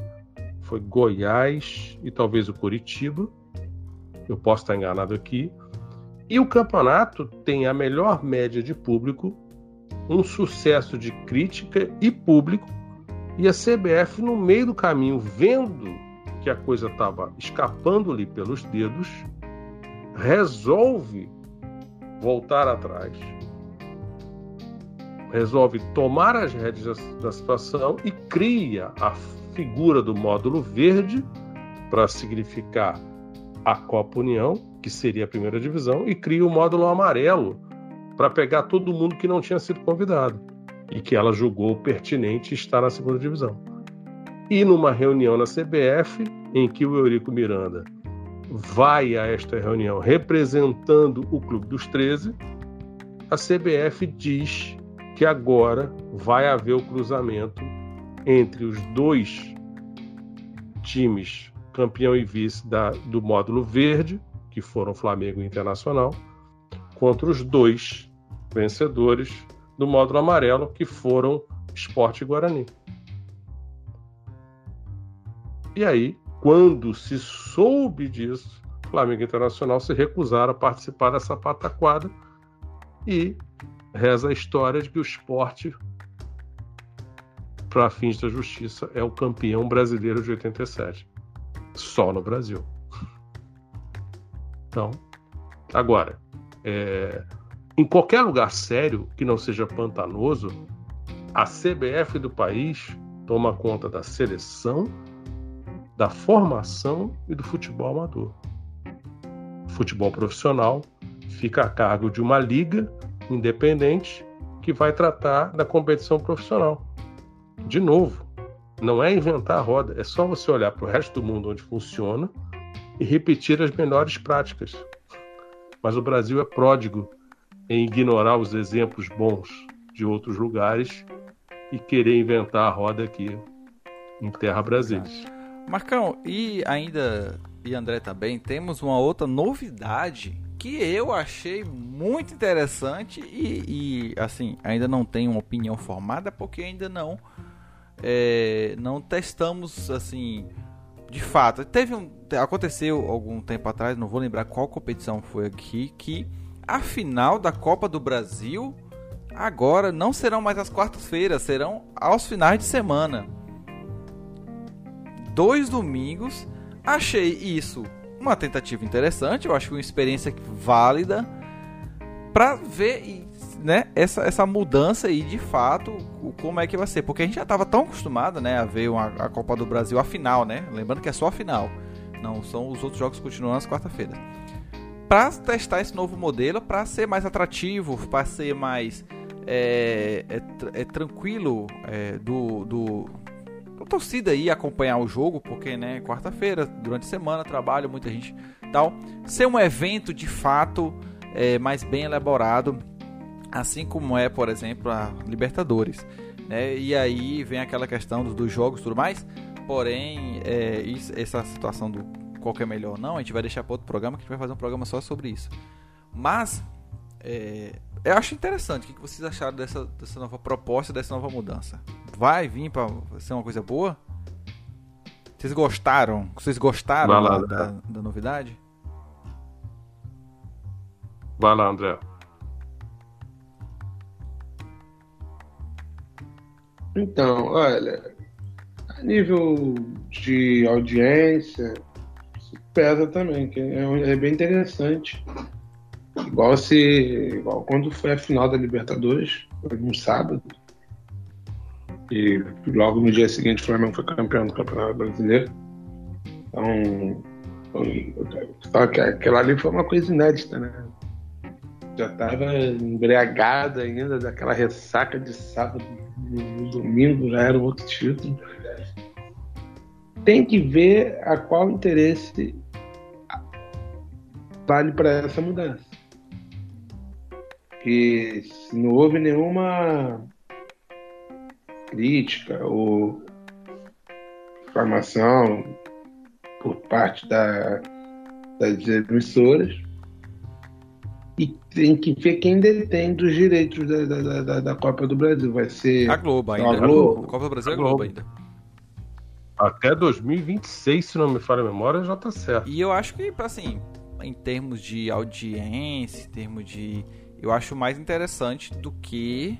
foi Goiás e talvez o Curitiba. Eu posso estar enganado aqui. E o campeonato tem a melhor média de público, um sucesso de crítica e público, e a CBF, no meio do caminho, vendo que a coisa estava escapando-lhe pelos dedos, resolve voltar atrás, resolve tomar as rédeas da situação e cria a figura do módulo verde para significar a Copa União, que seria a primeira divisão, e cria o módulo amarelo para pegar todo mundo que não tinha sido convidado e que ela julgou pertinente estar na segunda divisão. E numa reunião na CBF, em que o Eurico Miranda vai a esta reunião representando o Clube dos 13, a CBF diz que agora vai haver o cruzamento entre os dois times campeão e vice da, do módulo verde, que foram Flamengo e Internacional, contra os dois vencedores do módulo amarelo, que foram Esporte e Guarani. E aí, quando se soube disso, Flamengo Internacional se recusaram a participar dessa pataquada e reza a história de que o esporte, para fins da justiça, é o campeão brasileiro de 87. Só no Brasil. Então, agora, é, em qualquer lugar sério que não seja pantanoso, a CBF do país toma conta da seleção da formação e do futebol amador. O futebol profissional fica a cargo de uma liga independente que vai tratar da competição profissional. De novo, não é inventar a roda, é só você olhar para o resto do mundo onde funciona e repetir as melhores práticas. Mas o Brasil é pródigo em ignorar os exemplos bons de outros lugares e querer inventar a roda aqui em terra brasileira. Marcão, e ainda, e André também, temos uma outra novidade que eu achei muito interessante e, e assim, ainda não tenho uma opinião formada porque ainda não é, não testamos assim de fato. Teve um, aconteceu algum tempo atrás, não vou lembrar qual competição foi aqui, que a final da Copa do Brasil agora não serão mais as quartas-feiras, serão aos finais de semana dois domingos. Achei isso uma tentativa interessante, eu acho uma experiência válida para ver né, essa, essa mudança aí de fato, como é que vai ser. Porque a gente já estava tão acostumado né, a ver uma, a Copa do Brasil a final, né? Lembrando que é só a final. Não são os outros jogos que continuam nas quarta-feiras. Para testar esse novo modelo, para ser mais atrativo, para ser mais é, é, é tranquilo é, do, do, a torcida aí acompanhar o jogo, porque né, quarta-feira, durante a semana, trabalho, muita gente tal. Ser um evento de fato é, mais bem elaborado, assim como é, por exemplo, a Libertadores. Né? E aí vem aquela questão dos, dos jogos e tudo mais. Porém, é, isso, essa situação do qual é melhor não, a gente vai deixar para outro programa, que a gente vai fazer um programa só sobre isso. Mas, é, eu acho interessante. O que vocês acharam dessa, dessa nova proposta, dessa nova mudança? Vai vir para ser uma coisa boa? Vocês gostaram? Vocês gostaram lá, da, da, da novidade? Vai lá, André. Então, olha, a nível de audiência, pesa também, que é, é bem interessante. Igual se. Igual quando foi a final da Libertadores, foi num sábado. E logo no dia seguinte o Flamengo foi campeão do Campeonato Brasileiro. Então. Só que aquela ali foi uma coisa inédita, né? Já estava embriagado ainda daquela ressaca de sábado, no domingo já era outro título. Tem que ver a qual interesse vale para essa mudança que não houve nenhuma crítica ou informação por parte da, das emissoras e tem que ver quem detém dos direitos da, da, da, da Copa do Brasil. Vai ser A Globo ainda. a Globo. A Copa do Brasil é A a Globo Globo. ainda. Até 2026, se não me falha a memória, já tá certo. E eu acho que, assim, em termos de audiência, em termos de. Eu acho mais interessante do que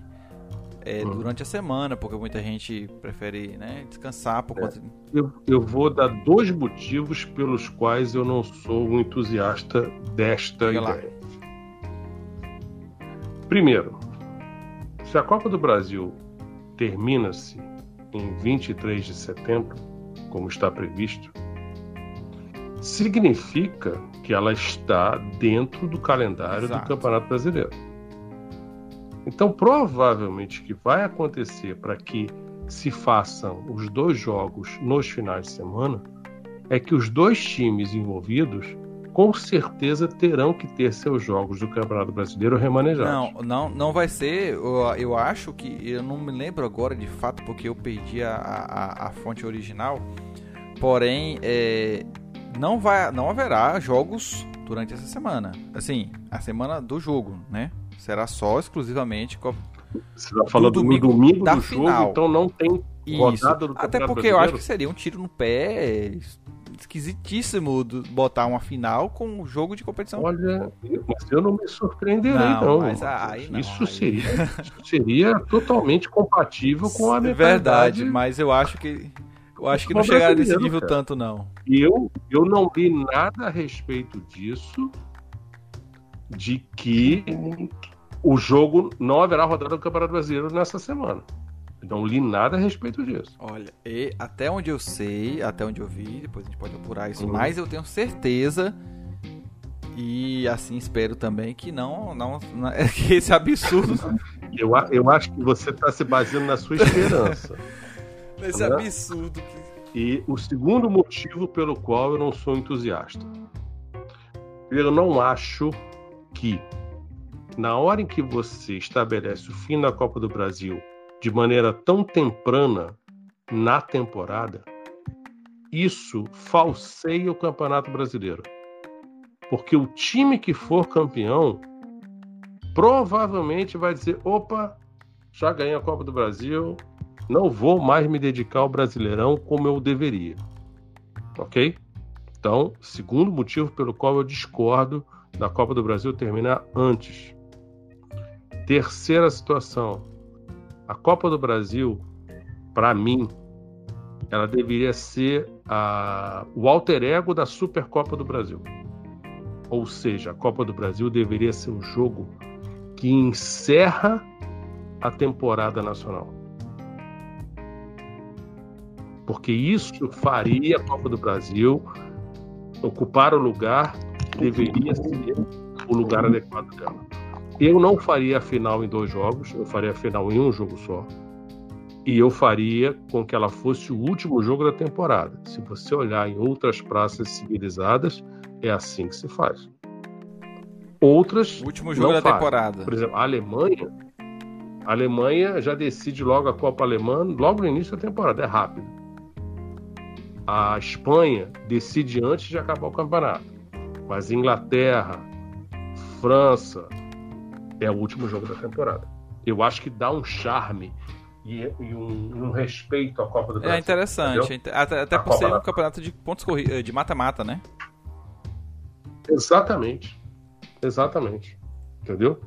é, Hum. durante a semana, porque muita gente prefere né, descansar por É. conta. Eu, eu vou dar dois motivos pelos quais eu não sou um entusiasta desta Diga lá. Primeiro, se a Copa do Brasil termina-se em 23 de setembro, como está previsto, significa que ela está dentro do calendário Exato. do Campeonato Brasileiro. Então, provavelmente o que vai acontecer para que se façam os dois jogos nos finais de semana é que os dois times envolvidos com certeza terão que ter seus jogos do Campeonato Brasileiro remanejados. Não, não, não vai ser. Eu, eu acho que. Eu não me lembro agora de fato, porque eu perdi a, a, a fonte original. Porém, é, não, vai, não haverá jogos durante essa semana. Assim, a semana do jogo, né? Será só exclusivamente Copa Você está falando do do domingo domingo, da do final. jogo, então não tem Isso. do Até Campeonato porque eu acho Brasileiro? que seria um tiro no pé esquisitíssimo botar uma final com um jogo de competição. Olha, mas eu não me surpreenderei, Não, não. aí não, isso, aí- Seria, isso seria totalmente compatível com a É mentalidade. verdade, mas eu acho que eu acho que não chegaram nesse nível cara. tanto não. Eu, eu não li nada a respeito disso, de que o jogo não haverá rodada do Campeonato Brasileiro nessa semana. Não li nada a respeito disso. Olha, e até onde eu sei, até onde eu vi, depois a gente pode apurar isso, Uhum. mas eu tenho certeza e assim espero também que não, não, não que esse absurdo, Eu, eu acho que você está se baseando na sua esperança. esse Né? absurdo que E o segundo motivo pelo qual eu não sou entusiasta. Eu não acho que, na hora em que você estabelece o fim da Copa do Brasil de maneira tão temprana na temporada, isso falseia o Campeonato Brasileiro. Porque o time que for campeão provavelmente vai dizer: opa, já ganhei a Copa do Brasil, não vou mais me dedicar ao Brasileirão como eu deveria. Ok? Então, segundo motivo pelo qual eu discordo da Copa do Brasil terminar antes. Terceira situação. A Copa do Brasil, para mim, ela deveria ser a- o alter ego da Supercopa do Brasil. Ou seja, a Copa do Brasil deveria ser o jogo que encerra a temporada nacional. Porque isso faria a Copa do Brasil ocupar o lugar que deveria ser o lugar adequado dela. Eu não faria a final em dois jogos, eu faria a final em um jogo só. E eu faria com que ela fosse o último jogo da temporada. Se você olhar em outras praças civilizadas, é assim que se faz. Outras o último jogo da faz. temporada. por exemplo, a Alemanha, a Alemanha já decide logo a Copa Alemã logo no início da temporada, é rápido. A Espanha decide antes de acabar o campeonato. Mas Inglaterra, França, é o último jogo da temporada. Eu acho que dá um charme e, e um, um respeito à Copa do Brasil. É interessante, entendeu? é até, até por Copa ser um campeonato de pontos eh, de mata-mata, né? Exatamente. Exatamente. Entendeu?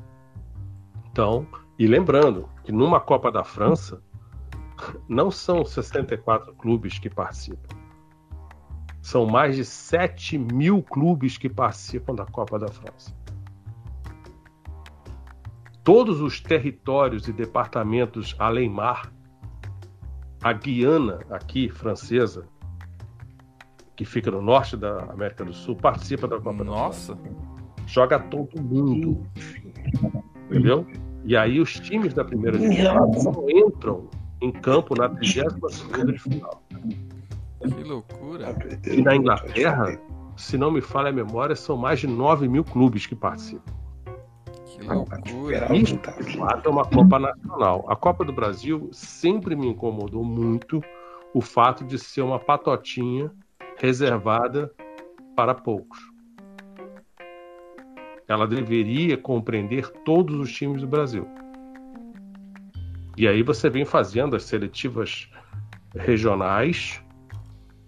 Então, e lembrando que numa Copa da França, não são 64 clubes que participam. São mais de 7 mil clubes que participam da Copa da França. Todos os territórios e departamentos além mar, a Guiana, aqui, francesa, que fica no norte da América do Sul, participa da Copa da França Nossa, joga todo mundo. Entendeu? E aí os times da primeira divisão entram em campo na 32 segunda de final. que loucura. E na Inglaterra, se não me falha a memória, são mais de 9 mil clubes que participam. Que loucura. É uma Copa Nacional. A Copa do Brasil sempre me incomodou muito o fato de ser uma patotinha reservada para poucos. Ela deveria compreender todos os times do Brasil. E aí você vem fazendo as seletivas regionais,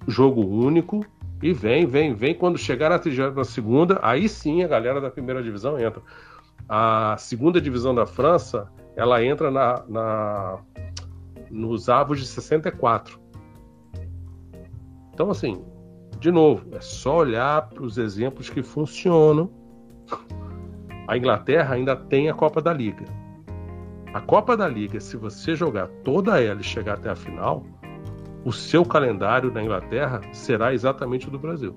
jogo único, e vem, vem, vem. Quando chegar na, na segunda, aí sim a galera da primeira divisão entra. A segunda divisão da França, ela entra na, na nos avos de 64. Então, assim, de novo, é só olhar para os exemplos que funcionam. A Inglaterra ainda tem a Copa da Liga. A Copa da Liga, se você jogar toda ela e chegar até a final, o seu calendário na Inglaterra será exatamente o do Brasil.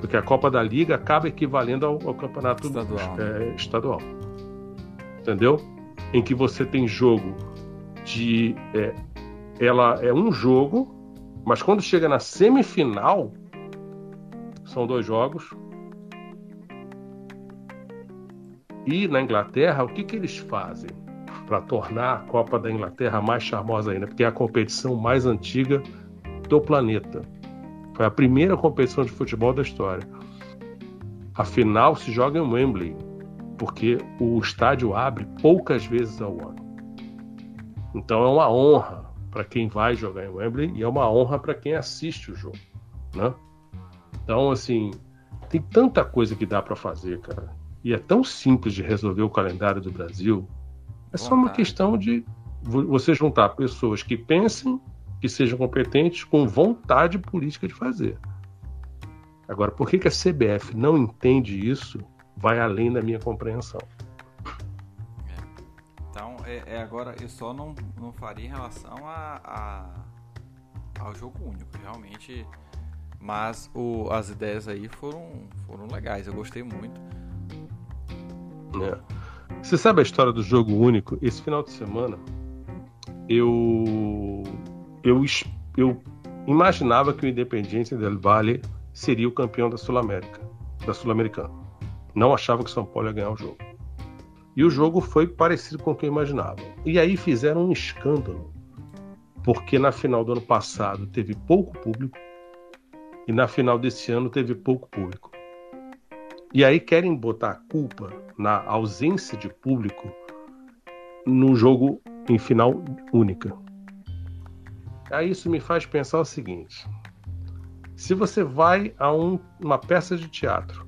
Porque a Copa da Liga acaba equivalendo ao, ao campeonato estadual. É, estadual. Entendeu? Em que você tem jogo de. É, ela é um jogo, mas quando chega na semifinal, são dois jogos. E na Inglaterra, o que, que eles fazem? para tornar a Copa da Inglaterra mais charmosa ainda, porque é a competição mais antiga do planeta. Foi a primeira competição de futebol da história. A final se joga em Wembley, porque o estádio abre poucas vezes ao ano. Então é uma honra para quem vai jogar em Wembley e é uma honra para quem assiste o jogo, né? Então assim, tem tanta coisa que dá para fazer, cara. E é tão simples de resolver o calendário do Brasil. É só uma questão de você juntar pessoas que pensem, que sejam competentes, com vontade política de fazer. Agora, por que, que a CBF não entende isso? Vai além da minha compreensão. É. Então, é, é, agora eu só não, não faria em relação a, a, ao jogo único, realmente. Mas o, as ideias aí foram, foram legais, eu gostei muito. É. Você sabe a história do jogo único? Esse final de semana eu eu, eu imaginava que o Independiente del Valle seria o campeão da Sul-América, da Sul-Americana. Não achava que São Paulo ia ganhar o jogo. E o jogo foi parecido com o que eu imaginava. E aí fizeram um escândalo, porque na final do ano passado teve pouco público e na final desse ano teve pouco público. E aí querem botar a culpa na ausência de público no jogo em final única. Aí isso me faz pensar o seguinte: se você vai a um, uma peça de teatro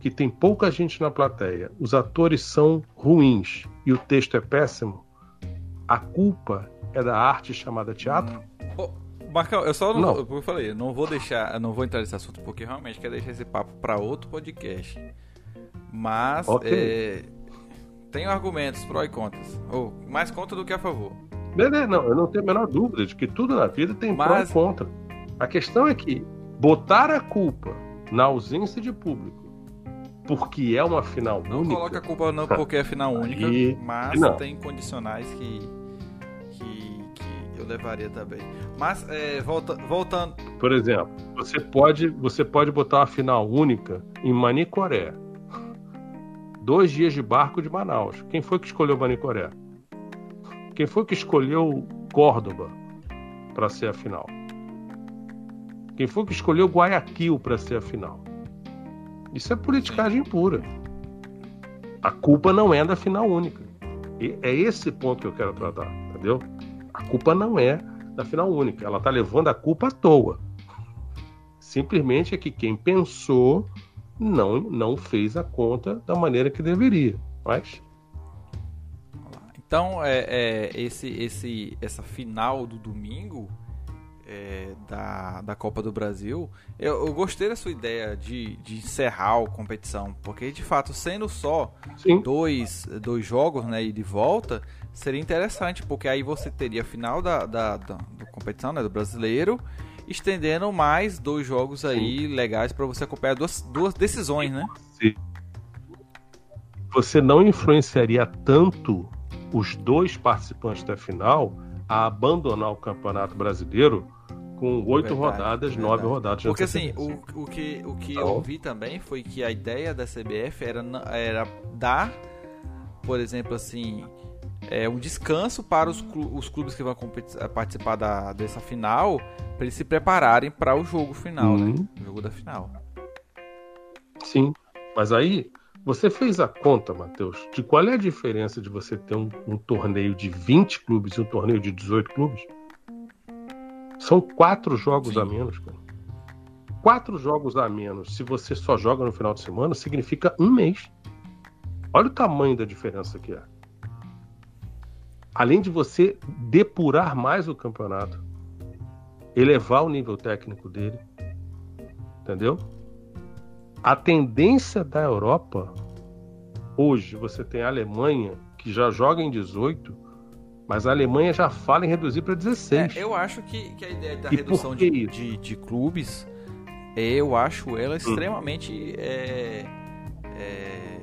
que tem pouca gente na plateia, os atores são ruins e o texto é péssimo, a culpa é da arte chamada teatro? Marcão, eu só não, não. Vou, eu falei, eu não vou deixar, eu não vou entrar nesse assunto porque realmente quero deixar esse papo para outro podcast. Mas okay. é, tenho argumentos pró e contras, ou mais contra do que a favor. Beleza, não, eu não tenho a menor dúvida de que tudo na vida tem Mas... pró e contra. A questão é que botar a culpa na ausência de público porque é uma final não única. Não coloca a culpa não porque é final única, e... mas não. tem condicionais que eu levaria também. Mas, é, volta, voltando. Por exemplo, você pode, você pode botar uma final única em Manicoré. Dois dias de barco de Manaus. Quem foi que escolheu Manicoré? Quem foi que escolheu Córdoba para ser a final? Quem foi que escolheu Guayaquil para ser a final? Isso é politicagem pura. A culpa não é da final única. E é esse ponto que eu quero tratar, entendeu? A culpa não é da final única. Ela está levando a culpa à toa. Simplesmente é que quem pensou não, não fez a conta da maneira que deveria. Mas. Então, é, é esse, esse, essa final do domingo é, da, da Copa do Brasil, eu, eu, gostei da sua ideia de, de encerrar a competição, porque de fato, sendo só dois, dois jogos né, e de volta, seria interessante, porque aí você teria a final da, da, da, da competição né, do brasileiro, estendendo mais dois jogos aí legais para você acompanhar duas, duas decisões, né? Você não influenciaria tanto os dois participantes da final a abandonar o Campeonato Brasileiro com oito Verdade, rodadas, verdade. nove rodadas. de Porque assim, o, o que, o que Então- eu vi também foi que a ideia da CBF era, era dar, por exemplo, assim, é, um descanso para os, clu- os clubes que vão a participar da, dessa final, para eles se prepararem para o jogo final, né? Uhum. O jogo da final. Sim, mas aí você fez a conta, Matheus, de qual é a diferença de você ter um, um torneio de 20 clubes e um torneio de 18 clubes? São quatro jogos Sim. a menos, cara. Quatro jogos a menos, se você só joga no final de semana, significa um mês. Olha o tamanho da diferença que é. Além de você depurar mais o campeonato, elevar o nível técnico dele, entendeu? A tendência da Europa, hoje, você tem a Alemanha, que já joga em 18, mas a Alemanha já fala em reduzir para 16. É, eu acho que, que a ideia da E redução de, de, de clubes, eu acho ela extremamente é, é,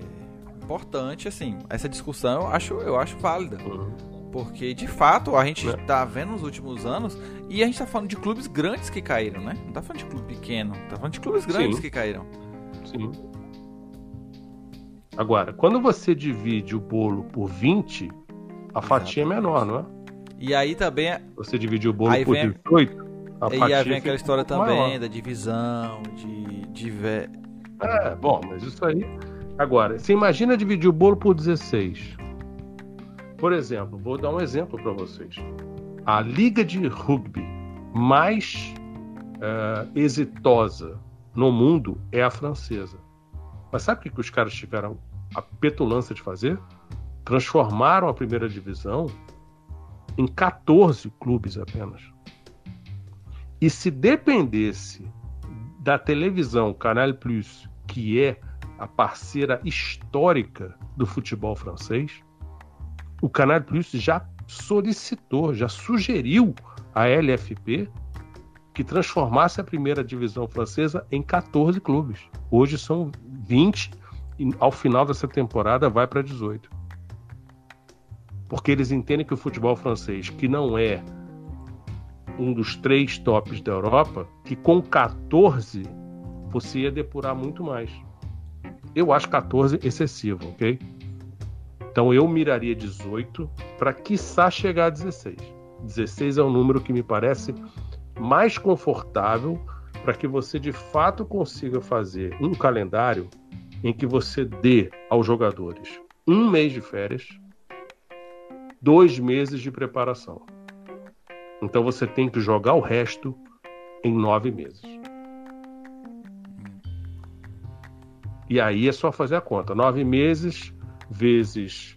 importante, assim. Essa discussão eu acho, eu acho válida. Uhum. Porque, de fato, a gente Né? tá vendo nos últimos anos, e a gente tá falando de clubes grandes que caíram, né? Não tá falando de clube pequeno, tá falando de clubes grandes Sim. que caíram. Sim. Agora, quando você divide o bolo por 20, a fatia é menor, não é? E aí também, é- Você divide o bolo Aí por vem- 18, a e fatia aí vem aquela história também maior. da divisão, de, de ve- É, bom, mas isso aí. Agora, você imagina dividir o bolo por 16. Por exemplo, vou dar um exemplo para vocês. A liga de rugby mais eh, exitosa no mundo é a francesa. Mas sabe o que, que os caras tiveram a petulância de fazer? Transformaram a primeira divisão em 14 clubes apenas. E se dependesse da televisão Canal Plus, que é a parceira histórica do futebol francês, o Canal Plus já solicitou, já sugeriu à LFP que transformasse a primeira divisão francesa em 14 clubes. Hoje são 20 e ao final dessa temporada vai para 18. Porque eles entendem que o futebol francês, que não é um dos três tops da Europa, que com 14 você ia depurar muito mais. Eu acho 14 excessivo, ok? Então eu miraria 18 para quiçá chegar a 16. 16 é um número que me parece mais confortável para que você de fato consiga fazer um calendário em que você dê aos jogadores um mês de férias, dois meses de preparação. Então você tem que jogar o resto em nove meses. E aí é só fazer a conta. Nove meses vezes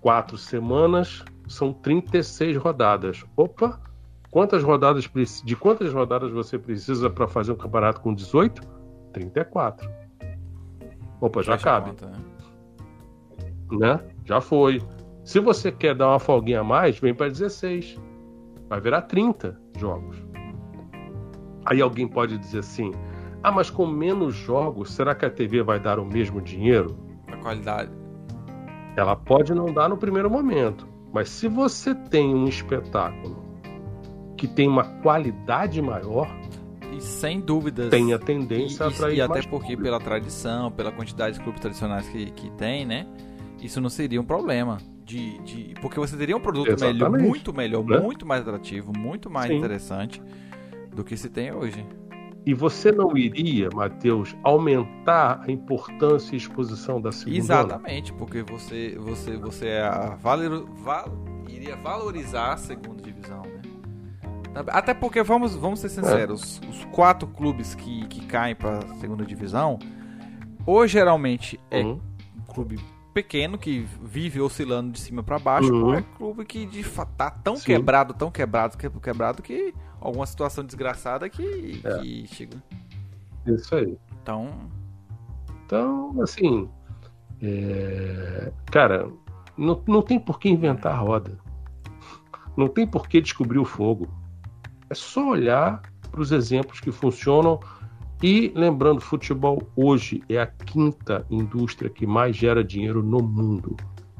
quatro semanas são 36 rodadas. Opa! Quantas rodadas de quantas rodadas você precisa para fazer um campeonato com 18? 34. Opa, já fecha cabe conta, né? né? Já foi. Se você quer dar uma folguinha a mais, vem para 16. Vai virar 30 jogos. Aí alguém pode dizer assim: ah, mas com menos jogos, será que a TV vai dar o mesmo dinheiro? A qualidade. Ela pode não dar no primeiro momento, mas se você tem um espetáculo que tem uma qualidade maior, E sem dúvidas. tem a E, tendência a e- atrair e até porque público. pela tradição, pela quantidade de clubes tradicionais que, que tem, né? Isso não seria um problema. De, de, porque você teria um produto melhor, Exatamente. muito melhor, Né? muito mais atrativo, muito mais Sim. interessante do que se tem hoje. E você não iria, Matheus, aumentar a importância e exposição da segunda? Exatamente, porque você você você é a valor, val, iria valorizar a segunda divisão, né? Até porque vamos vamos ser sinceros, os quatro clubes que, que caem para segunda divisão, ou geralmente é Uhum. um clube pequeno que vive oscilando de cima para baixo, Uhum. ou é clube que de fato tá tão Sim. quebrado, tão quebrado, que- quebrado que alguma situação desgraçada que, É. que chega. Isso aí. Então, Então, assim, é, cara, não, não tem por que inventar a roda. Não tem por que descobrir o fogo. É só olhar para os exemplos que funcionam. E lembrando, futebol hoje é a quinta indústria que mais gera dinheiro no mundo.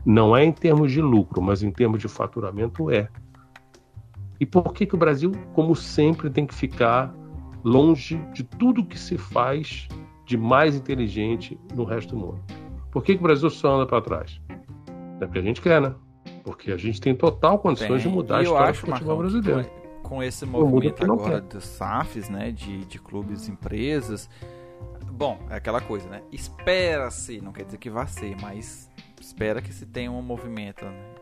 Não é em termos de lucro, mas em termos de faturamento é. E por que, que o Brasil, como sempre, tem que ficar longe de tudo que se faz de mais inteligente no resto do mundo? Por que, que o Brasil só anda para trás? É porque a gente quer, né? Porque a gente tem total condições tem. de mudar a história do futebol brasileiro. Com esse movimento agora dos SAFs, né, de, de clubes empresas, bom, é aquela coisa, né? Espera-se, não quer dizer que vá ser, mas espera que se tenha um movimento né,